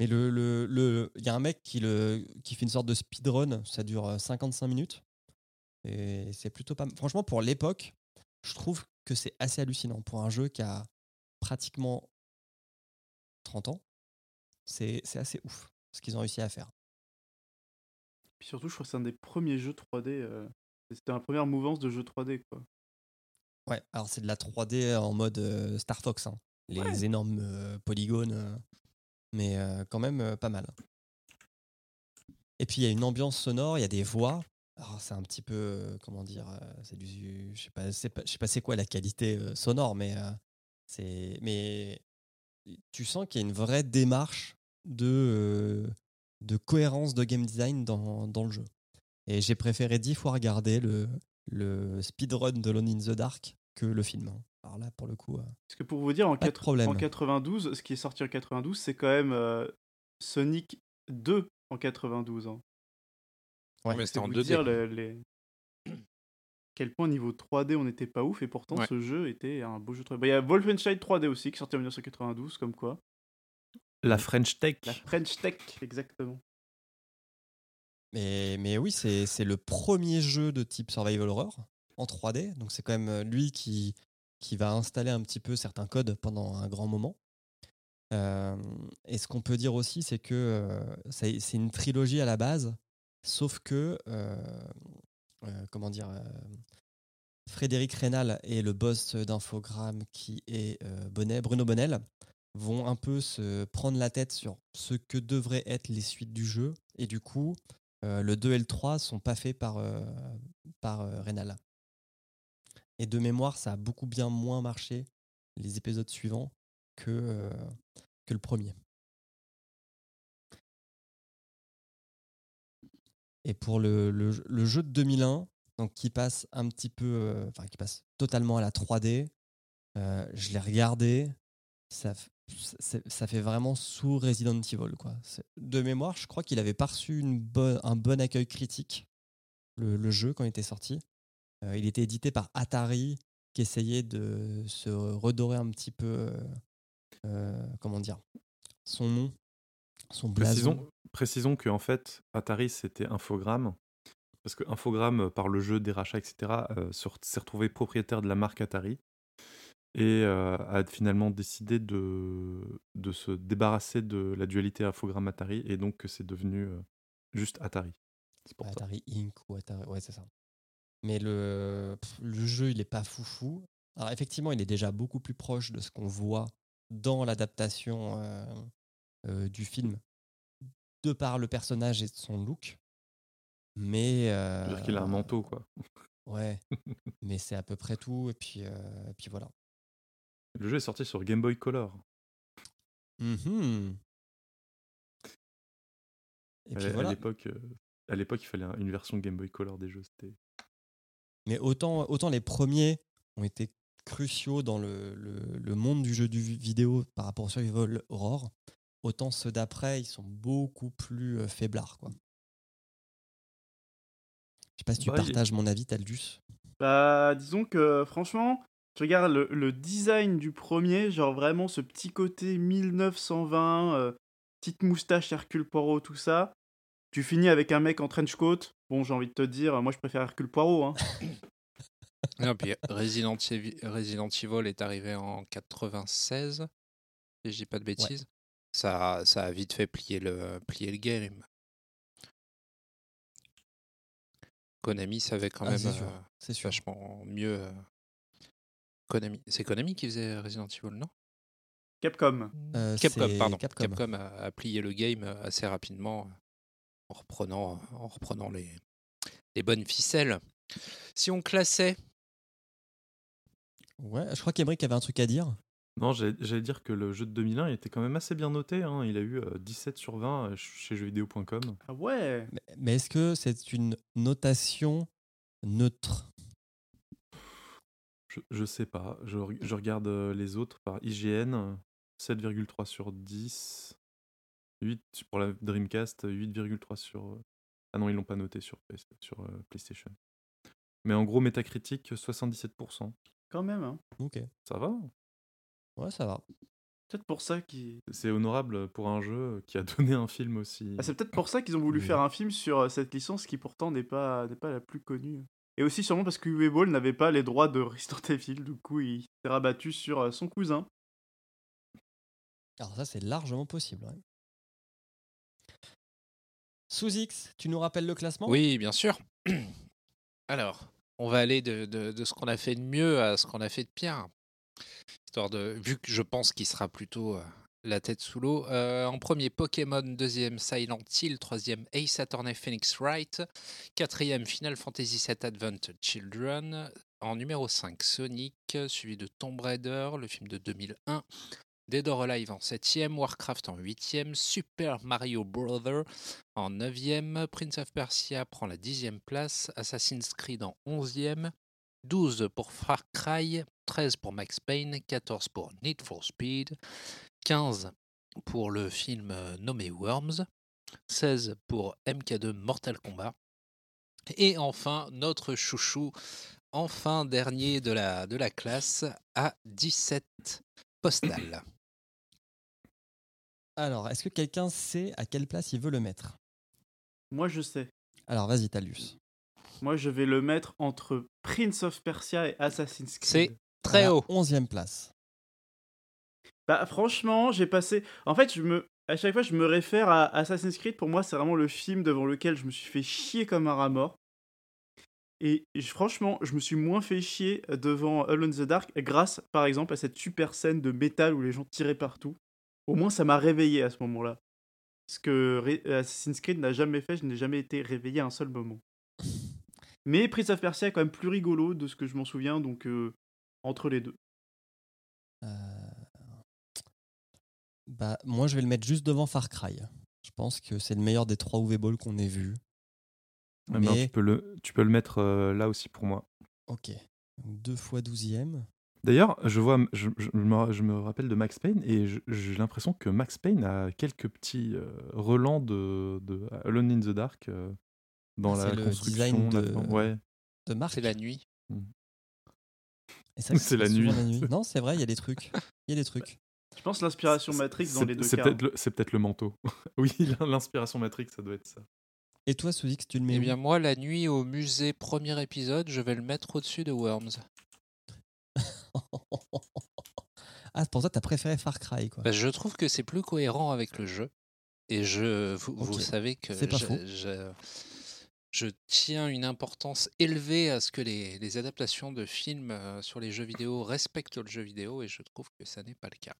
[SPEAKER 1] Mais le, le, le, y a un mec qui, le, qui fait une sorte de speedrun, ça dure euh, 55 minutes. Et c'est plutôt pas. Franchement, pour l'époque, je trouve que c'est assez hallucinant. Pour un jeu qui a pratiquement 30 ans, c'est c'est assez ouf ce qu'ils ont réussi à faire.
[SPEAKER 3] Puis surtout, je crois que c'est un des premiers jeux 3D. euh, C'était la première mouvance de jeu 3D, quoi.
[SPEAKER 1] Ouais, alors c'est de la 3D en mode euh, Star Fox, hein. les
[SPEAKER 3] Ouais.
[SPEAKER 1] énormes euh, polygones, euh, mais euh, quand même euh, pas mal. Et puis il y a une ambiance sonore, il y a des voix. Alors c'est un petit peu, euh, comment dire, euh, c'est du, je sais pas, c'est pas, je sais pas c'est quoi la qualité euh, sonore, mais euh, c'est, mais tu sens qu'il y a une vraie démarche de, euh, de cohérence de game design dans, dans le jeu. Et j'ai préféré dix fois regarder le, le speedrun de Lone in the Dark que le film. hein. Alors là, pour le coup, euh,
[SPEAKER 3] Parce que pour vous dire, en, en 92, ce qui est sorti en 92, c'est quand même euh, Sonic 2 en 92. hein.
[SPEAKER 1] Ouais.
[SPEAKER 4] Mais c'était en
[SPEAKER 3] vous
[SPEAKER 4] 2D.
[SPEAKER 3] dire le- les... quel point niveau 3D on n'était pas ouf et pourtant
[SPEAKER 4] Ouais.
[SPEAKER 3] ce jeu était un beau jeu 3D. Bah, Il y a Wolfenstein 3D aussi qui est sorti en 1992 comme quoi.
[SPEAKER 2] La French Tech.
[SPEAKER 3] La French Tech exactement.
[SPEAKER 1] Mais, mais oui, c'est c'est le premier jeu de type survival horror en 3D. Donc c'est quand même euh, lui qui, qui va installer un petit peu certains codes pendant un grand moment. Euh, et ce qu'on peut dire aussi, c'est que euh, c'est c'est une trilogie à la base, sauf que, euh, euh, comment dire, euh, Frédéric Rénal et le boss d'Infogrames qui est euh, Bonnet, Bruno Bonnel vont un peu se prendre la tête sur ce que devraient être les suites du jeu. Et du coup, euh, le 2 et le 3 sont pas faits par, euh, par euh, Rénal. Et de mémoire, ça a beaucoup bien moins marché les épisodes suivants que, euh, que le premier. Et pour le, le jeu- de 2001, donc qui passe un petit peu, enfin qui passe totalement à la 3D, euh, je l'ai regardé, ça, ça fait vraiment sous Resident Evil. Quoi. De mémoire, je crois qu'il avait pas un bon accueil critique, le, jeu, quand il était sorti. Euh, il était édité par Atari, qui essayait de se redorer un petit peu, euh, euh, comment dire, son nom, son blason.
[SPEAKER 2] Précisons, précisons que en fait, Atari c'était Infogrames. Parce que Infogrames, par le jeu des rachats, etc., s'est retrouvé propriétaire de la marque Atari et euh, a finalement décidé de, de se débarrasser de la dualité Infogrames-Atari et donc que c'est devenu euh, juste Atari. C'est pour ça.
[SPEAKER 1] Atari Inc. ou Atari. Ouais, c'est ça. Mais le, pff, le jeu, il est pas foufou. Alors, effectivement, il est déjà beaucoup plus proche de ce qu'on voit dans l'adaptation euh, du film, de par le personnage et son look. Mais.
[SPEAKER 2] C'est-à-dire qu'il a un manteau, quoi.
[SPEAKER 1] Ouais. mais c'est à peu près tout. Et puis, euh, et puis voilà.
[SPEAKER 2] Le jeu est sorti sur Game Boy Color.
[SPEAKER 1] Mhm. Et
[SPEAKER 2] À
[SPEAKER 1] puis
[SPEAKER 2] l'é- à
[SPEAKER 1] voilà.
[SPEAKER 2] l'époque, euh, à l'époque, il fallait un- une version Game Boy Color des jeux. C'était
[SPEAKER 1] Mais autant, autant les premiers ont été cruciaux dans le, le- le monde du jeu du vidéo par rapport au Survival Horror, autant ceux d'après, ils sont beaucoup plus euh, faiblards. Quoi. Je sais pas si tu
[SPEAKER 2] Bah, il
[SPEAKER 1] partages mon avis, Taldus.
[SPEAKER 3] Bah, disons que franchement, tu regardes le, le design du premier, genre vraiment ce petit côté 1920, euh, petite moustache Hercule Poirot, tout ça. Tu finis avec un mec en trench coat. Bon, j'ai envie de te dire, moi je préfère Hercule Poirot. Hein.
[SPEAKER 4] Non, puis Resident Evil, Resident Evil est arrivé en 96, si je dis pas de bêtises. Ça, ça a vite fait plier le, plier le game. Konami savait quand
[SPEAKER 1] Ah,
[SPEAKER 4] même
[SPEAKER 1] c'est sûr,
[SPEAKER 4] euh,
[SPEAKER 1] C'est sûr.
[SPEAKER 4] vachement mieux. euh, Konami, c'est Konami qui faisait Resident Evil, non?
[SPEAKER 3] Capcom.
[SPEAKER 1] Euh,
[SPEAKER 4] Capcom,
[SPEAKER 1] c'est
[SPEAKER 4] pardon.
[SPEAKER 1] Capcom.
[SPEAKER 4] Capcom, a, a plié le game euh, assez rapidement euh, en reprenant, en reprenant les, les bonnes ficelles. Si on classait,
[SPEAKER 1] Ouais, je crois qu'Emeric avait un truc à dire.
[SPEAKER 2] Non, j'allais dire que le jeu de 2001 il était quand même assez bien noté. hein. Il a eu euh, 17 sur 20 euh, chez jeuxvideo.com.
[SPEAKER 3] Ah ouais
[SPEAKER 1] Mais, mais est-ce que c'est une notation neutre?
[SPEAKER 2] Je, je sais pas. Je, re- je regarde euh, les autres par IGN. euh, 7,3 sur 10. 8 pour la Dreamcast, 8,3 sur. euh, Ah non, ils l'ont pas noté sur, sur euh, PlayStation. Mais en gros, Metacritic, 77%.
[SPEAKER 3] Quand même. Hein.
[SPEAKER 1] Ok.
[SPEAKER 2] Ça va
[SPEAKER 1] Ouais, ça va.
[SPEAKER 3] Peut-être pour ça qu'ils.
[SPEAKER 2] C'est honorable pour un jeu qui a donné un film aussi.
[SPEAKER 3] Ah, c'est peut-être pour ça qu'ils ont voulu
[SPEAKER 1] Oui.
[SPEAKER 3] faire un film sur cette licence qui pourtant n'est pas, n'est pas la plus connue. Et aussi sûrement parce que Uwe Ball n'avait pas les droits de Resident Evil, du coup il s'est rabattu sur euh, son cousin.
[SPEAKER 1] Alors ça, c'est largement possible. ouais. Sous X, tu nous rappelles le classement?
[SPEAKER 4] Oui, bien sûr. Alors, on va aller de, de- de ce qu'on a fait de mieux à ce qu'on a fait de pire. Histoire de, vu que je pense qu'il sera plutôt euh, la tête sous l'eau. Euh, en premier, Pokémon. Deuxième, Silent Hill. Troisième, Ace Attorney Phoenix Wright. Quatrième, Final Fantasy VII Advent Children. En numéro 5, Sonic, suivi de Tomb Raider, le film de 2001. Dead or Alive en 7ème, Warcraft en 8ème, Super Mario Bros. en 9ème, Prince of Persia prend la 10e place, Assassin's Creed en 11e, 12 pour Far Cry, 13 pour Max Payne, 14 pour Need for Speed, 15 pour le film nommé Worms, 16 pour MK2 Mortal Kombat, et enfin notre chouchou, enfin dernier de la, de la classe, à 17 Postal.
[SPEAKER 1] Alors, est-ce que quelqu'un sait à quelle place il veut le mettre?
[SPEAKER 3] Moi je sais.
[SPEAKER 1] Alors, vas-y, Talus.
[SPEAKER 3] Moi je vais le mettre entre Prince of Persia et Assassin's
[SPEAKER 4] C'est
[SPEAKER 3] Creed.
[SPEAKER 4] très haut.
[SPEAKER 1] 11e place.
[SPEAKER 3] Bah franchement, j'ai passé. En fait. À chaque fois, je me réfère à Assassin's Creed. Pour moi, c'est vraiment le film devant lequel je me suis fait chier comme un rat mort. Et franchement, je me suis moins fait chier devant Alone in the Dark grâce, par exemple, à cette super scène de métal où les gens tiraient partout. Au moins, ça m'a réveillé à ce moment-là. Ce que Assassin's Creed n'a jamais fait, je n'ai jamais été réveillé à un seul moment. Mais Prince of Persia est quand même plus rigolo de ce que je m'en souviens, donc euh, entre les deux.
[SPEAKER 1] Euh, Bah, moi, je vais le mettre juste devant Far Cry. Je pense que c'est le meilleur des trois UV Ball qu'on ait vu.
[SPEAKER 2] Ah, mais non, tu, peux le, tu peux le mettre euh, là aussi pour moi.
[SPEAKER 1] Ok. Deux fois douzième.
[SPEAKER 2] D'ailleurs, je vois, je, je me, je me rappelle de Max Payne et j'ai l'impression que Max Payne a quelques petits euh, relents de, de Alone in the Dark euh, dans
[SPEAKER 1] Ah,
[SPEAKER 2] la
[SPEAKER 1] le
[SPEAKER 2] construction.
[SPEAKER 1] design de-.
[SPEAKER 2] Ouais.
[SPEAKER 1] De Marc.
[SPEAKER 4] C'est la nuit.
[SPEAKER 2] C'est la nuit.
[SPEAKER 1] Non, c'est vrai, il y a des trucs. Il y a des trucs.
[SPEAKER 3] Je pense l'inspiration Matrix dans
[SPEAKER 2] C'est-
[SPEAKER 3] les deux
[SPEAKER 2] c'est
[SPEAKER 3] cas.
[SPEAKER 2] peut-être le- C'est peut-être le manteau. oui, l'inspiration Matrix, ça doit être ça.
[SPEAKER 1] Et toi, Souzix, tu le mets
[SPEAKER 4] Eh bien, moi, la nuit au musée, premier épisode, je vais le mettre au-dessus de Worms.
[SPEAKER 1] Ah, pour ça, t'as préféré Far Cry, quoi.
[SPEAKER 4] Bah, je trouve que c'est plus cohérent avec le jeu. Et je, vous, savez que
[SPEAKER 1] C'est
[SPEAKER 4] je tiens une importance élevée à ce que les, les adaptations de films euh, sur les jeux vidéo respectent le jeu vidéo et je trouve que ça n'est pas le cas.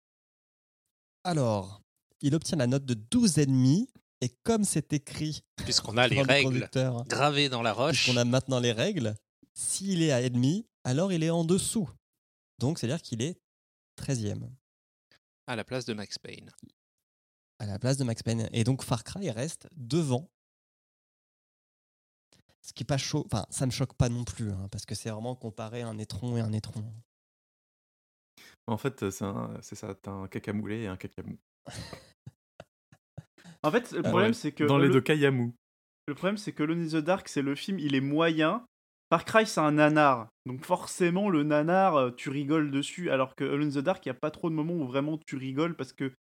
[SPEAKER 1] Alors, il obtient la note de 12,5. Et comme c'est écrit
[SPEAKER 4] Puisqu'on a les
[SPEAKER 1] le
[SPEAKER 4] règles gravées dans la roche.
[SPEAKER 1] puisqu'on a maintenant les règles, s'il est à ennemi, alors il est en dessous. Donc, c'est-à-dire qu'il est 13e
[SPEAKER 4] à la place de Max Payne.
[SPEAKER 1] à la place de Max Payne. Et donc, Far Cry reste devant. Ce qui est pas chaud. Enfin, ça me choque pas non plus, hein, parce que c'est vraiment comparé un étron et un étron.
[SPEAKER 2] En fait, c'est ça, t'as un caca moulé et un caca mou.
[SPEAKER 3] En fait, le
[SPEAKER 1] Ah
[SPEAKER 3] problème,
[SPEAKER 2] ouais.
[SPEAKER 3] c'est que
[SPEAKER 2] Dans les
[SPEAKER 3] le-
[SPEAKER 2] deux cas, il y a mou.
[SPEAKER 3] Le problème, c'est que Alone in the Dark, c'est le film, il est moyen. Far Cry, c'est un nanar. Donc forcément, le nanar, tu rigoles dessus. Alors que Alone in the Dark, il n'y a pas trop de moments où vraiment tu rigoles parce que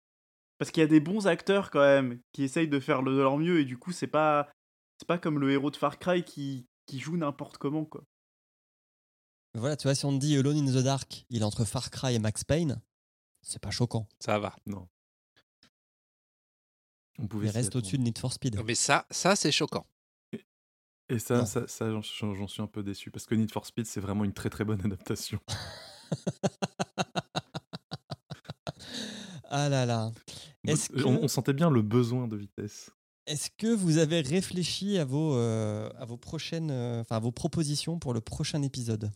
[SPEAKER 3] parce qu'il y a des bons acteurs quand même qui essayent de faire de leur mieux. Et du coup, c'est pas c'est pas comme le héros de Far Cry qui, qui joue n'importe comment. quoi.
[SPEAKER 1] Voilà, tu vois, si on te dit Alone in the Dark, il est entre Far Cry et Max Payne, c'est pas choquant.
[SPEAKER 4] Ça va.
[SPEAKER 2] Non. On pouvait
[SPEAKER 1] Il reste au-dessus de Need for Speed.
[SPEAKER 4] Mais ça, ça c'est choquant.
[SPEAKER 2] Et ça, ça, ça, j'en- suis un peu déçu parce que Need for Speed, c'est vraiment une très très bonne adaptation.
[SPEAKER 1] Ah là là. Est-ce que,
[SPEAKER 2] on, on sentait bien le besoin de vitesse.
[SPEAKER 1] est-ce que vous avez réfléchi à vos, euh, à vos prochaines, euh, enfin à vos propositions pour le prochain épisode?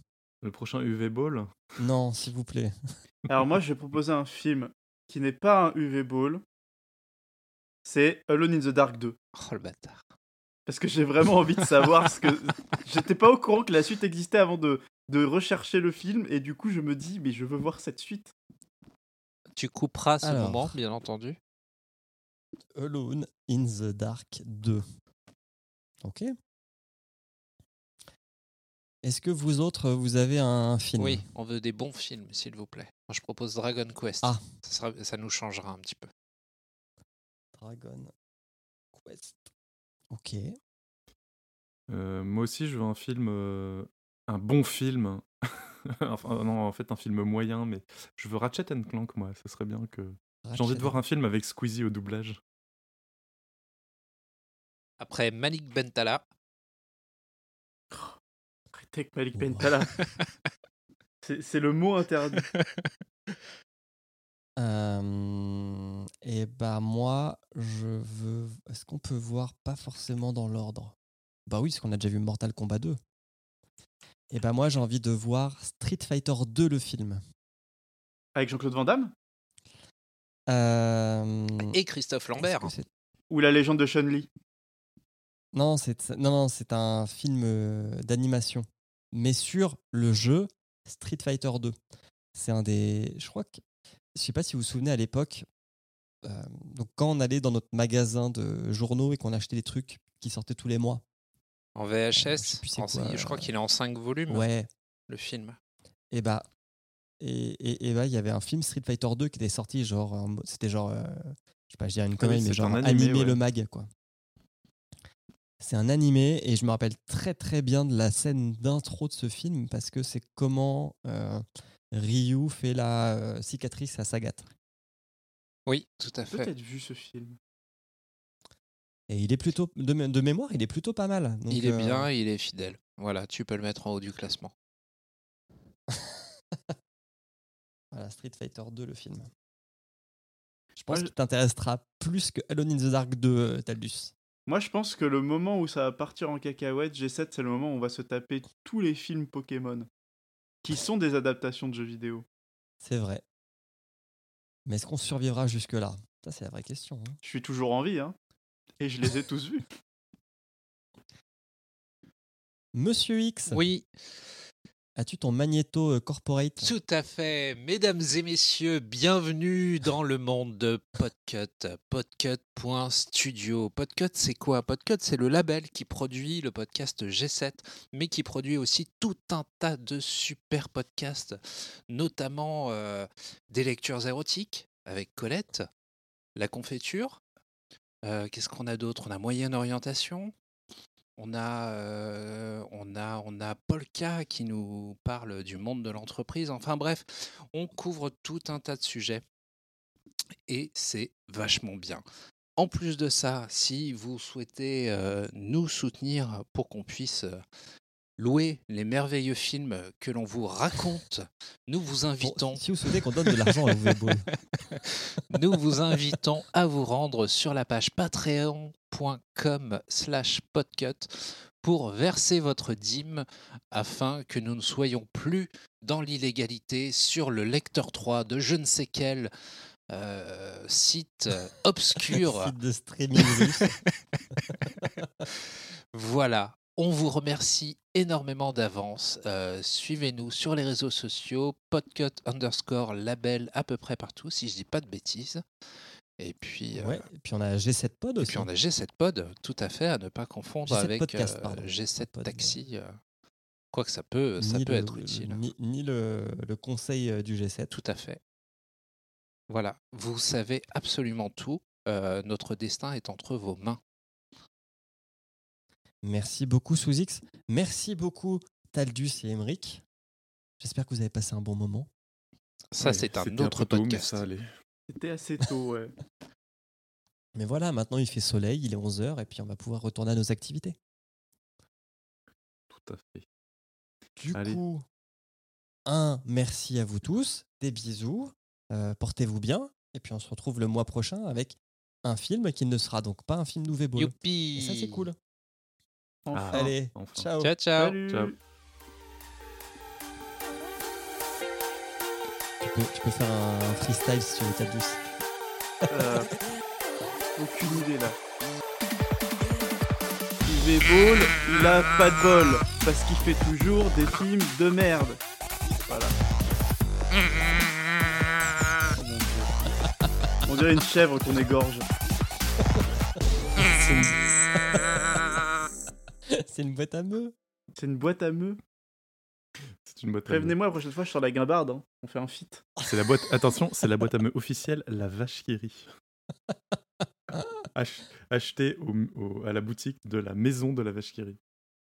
[SPEAKER 2] Le prochain UV Ball,
[SPEAKER 1] Non, s'il vous plaît.
[SPEAKER 3] Alors moi, je vais proposer un film qui n'est pas un UV Ball. C'est Alone in the Dark 2.
[SPEAKER 4] Oh le bâtard.
[SPEAKER 3] Parce que j'ai vraiment envie de savoir ce que. J'étais pas au courant que la suite existait avant de, de rechercher le film, et du coup, je me dis, mais je veux voir cette suite.
[SPEAKER 4] Tu couperas ce
[SPEAKER 1] Alors.
[SPEAKER 4] moment, bien entendu.
[SPEAKER 1] Alone in the Dark 2. Ok. Est-ce que vous autres, vous avez un film?
[SPEAKER 4] Oui, on veut des bons films, s'il vous plaît. Moi, je propose Dragon Quest.
[SPEAKER 1] Ah.
[SPEAKER 4] Ça, sera- ça nous changera un petit peu.
[SPEAKER 1] Dragon Quest. Ok.
[SPEAKER 2] Euh, moi aussi, je veux un film, euh, un bon film. enfin, non, en fait, un film moyen, mais je veux Ratchet and Clank, moi. Ça serait bien que. J'ai envie de voir un film avec Squeezie au doublage.
[SPEAKER 4] Après Malik Bentala,
[SPEAKER 3] Avec Malik. Bentala. C'est le mot interdit.
[SPEAKER 1] Euh, et bah moi, je veux. Est-ce qu'on peut voir pas forcément dans l'ordre? Bah oui, parce qu'on a déjà vu Mortal Kombat 2. Et bah moi, j'ai envie de voir Street Fighter 2 le film.
[SPEAKER 3] Avec Jean-Claude Van Damme?
[SPEAKER 1] Euh,
[SPEAKER 4] et Christophe Lambert.
[SPEAKER 3] Ou La légende de Chun-Li?
[SPEAKER 1] Non, c'est non, non, c'est un film euh, d'animation, mais sur le jeu Street Fighter 2. C'est un des, je crois que, je sais pas si vous vous souvenez à l'époque, euh, donc quand on allait dans notre magasin de journaux et qu'on achetait des trucs qui sortaient tous les mois.
[SPEAKER 4] En
[SPEAKER 1] Euh, je
[SPEAKER 4] VHS,
[SPEAKER 1] sais plus c'est
[SPEAKER 4] en-
[SPEAKER 1] quoi,
[SPEAKER 4] je crois
[SPEAKER 1] euh,
[SPEAKER 4] qu'il est en 5 volumes,
[SPEAKER 1] Ouais.
[SPEAKER 4] le film.
[SPEAKER 1] Et bah, et, et, et bah, il y avait un film Street Fighter 2 qui était sorti genre, c'était genre, euh, je sais pas, je dirais une connerie, mais
[SPEAKER 2] c'est
[SPEAKER 1] genre
[SPEAKER 2] un
[SPEAKER 1] animé,
[SPEAKER 2] animé, ouais.
[SPEAKER 1] le mag quoi. C'est un animé et je me rappelle très très bien de la scène d'intro de ce film parce que c'est comment euh, Ryu fait la euh, cicatrice à Sagat.
[SPEAKER 4] Oui, tout à fait.
[SPEAKER 3] Peut-être vu ce film.
[SPEAKER 1] Et il est plutôt, de, mé- de mémoire, il est plutôt pas mal. Donc,
[SPEAKER 4] il est
[SPEAKER 1] euh,
[SPEAKER 4] bien, il est fidèle. Voilà, tu peux le mettre en haut du classement.
[SPEAKER 1] Voilà, Street Fighter 2, le film. Je pense qu'il t'intéressera plus que Alone in the Dark 2, euh, Taldus.
[SPEAKER 3] Moi, je pense que le moment où ça va partir en cacahuète, G7, c'est le moment où on va se taper tous les films Pokémon qui sont des adaptations de jeux vidéo.
[SPEAKER 1] C'est vrai. Mais est-ce qu'on survivra jusque-là? Ça, c'est la vraie question. hein.
[SPEAKER 3] Je suis toujours en vie, hein. Et je les ai tous vus.
[SPEAKER 1] Monsieur X,
[SPEAKER 4] Oui,
[SPEAKER 1] as-tu ton magnéto euh, corporate?
[SPEAKER 4] Tout à fait. Mesdames et messieurs, bienvenue dans le monde de Podcut. Podcut.studio. Podcut, c'est quoi? Podcut, c'est le label qui produit le podcast G7, mais qui produit aussi tout un tas de super podcasts, notamment euh, des lectures érotiques avec Colette, La Confiture. Euh, Qu'est-ce qu'on a d'autre? On a Moyenne Orientation. On a, euh, on, a, on a Polka qui nous parle du monde de l'entreprise. Enfin bref, on couvre tout un tas de sujets et c'est vachement bien. En plus de ça, si vous souhaitez euh, nous soutenir pour qu'on puisse euh, louer les merveilleux films que l'on vous raconte, nous vous
[SPEAKER 1] Bon,
[SPEAKER 4] invitons
[SPEAKER 1] Si vous souhaitez qu'on donne de l'argent à
[SPEAKER 4] nous vous invitons à vous rendre sur la page patreon.com slash podcut pour verser votre dîme afin que nous ne soyons plus dans l'illégalité sur le lecteur 3 de je ne sais quel euh, site obscur.
[SPEAKER 1] Site de streaming russe.
[SPEAKER 4] Voilà. On vous remercie énormément d'avance. Euh, Suivez-nous sur les réseaux sociaux, podcut underscore label à peu près partout, si je dis pas de bêtises. Et puis, euh,
[SPEAKER 1] Ouais, et puis on a G7 Pod
[SPEAKER 4] Et
[SPEAKER 1] aussi.
[SPEAKER 4] puis on a G7 Pod, tout à fait, à ne pas confondre
[SPEAKER 1] G7
[SPEAKER 4] avec
[SPEAKER 1] podcast,
[SPEAKER 4] euh,
[SPEAKER 1] pardon.
[SPEAKER 4] G7
[SPEAKER 1] Pod,
[SPEAKER 4] Taxi. euh, Quoique ça peut, ça peut
[SPEAKER 1] le-
[SPEAKER 4] être utile.
[SPEAKER 1] Ni, ni le, le conseil euh, du G7.
[SPEAKER 4] Tout à fait. Voilà, vous savez absolument tout. euh, notre destin est entre vos mains.
[SPEAKER 1] Merci beaucoup, Sous-X. Merci beaucoup, Taldus et Emric. J'espère que vous avez passé un bon moment.
[SPEAKER 4] Ça,
[SPEAKER 2] Ouais,
[SPEAKER 4] c'est un autre
[SPEAKER 2] mais
[SPEAKER 4] podcast.
[SPEAKER 2] ça.
[SPEAKER 3] C'était assez tôt, ouais.
[SPEAKER 1] Mais voilà, maintenant il fait soleil, il est 11h et puis on va pouvoir retourner à nos activités.
[SPEAKER 2] Tout à fait.
[SPEAKER 1] Du
[SPEAKER 2] Allez.
[SPEAKER 1] coup, un, merci à vous tous, des bisous, euh, portez-vous bien et puis on se retrouve le mois prochain avec un film qui ne sera donc pas un film Nouveau.
[SPEAKER 4] Youpi
[SPEAKER 1] Et ça c'est cool.
[SPEAKER 3] Enfin.
[SPEAKER 2] Ah.
[SPEAKER 1] Allez,
[SPEAKER 2] enfin.
[SPEAKER 1] ciao.
[SPEAKER 4] Ciao, ciao.
[SPEAKER 3] Salut.
[SPEAKER 2] Ciao.
[SPEAKER 1] Tu peux, tu peux faire un freestyle si tu veux.
[SPEAKER 3] Euh, aucune idée là. UV Ball, il a pas de bol parce qu'il fait toujours des films de merde. Voilà. Oh mon Dieu. On dirait une chèvre qu'on égorge.
[SPEAKER 1] C'est une... c'est une boîte à meux.
[SPEAKER 3] C'est une boîte à meux.
[SPEAKER 2] C'est une boîte.
[SPEAKER 3] Prévenez-moi la prochaine fois, je suis sur la guimbarde. hein. On fait un feat.
[SPEAKER 2] C'est la boîte. Attention, c'est la boîte à meux officielle, la vache qui rit. Ach- Acheté au- au- à la boutique de la maison de la vache qui rit.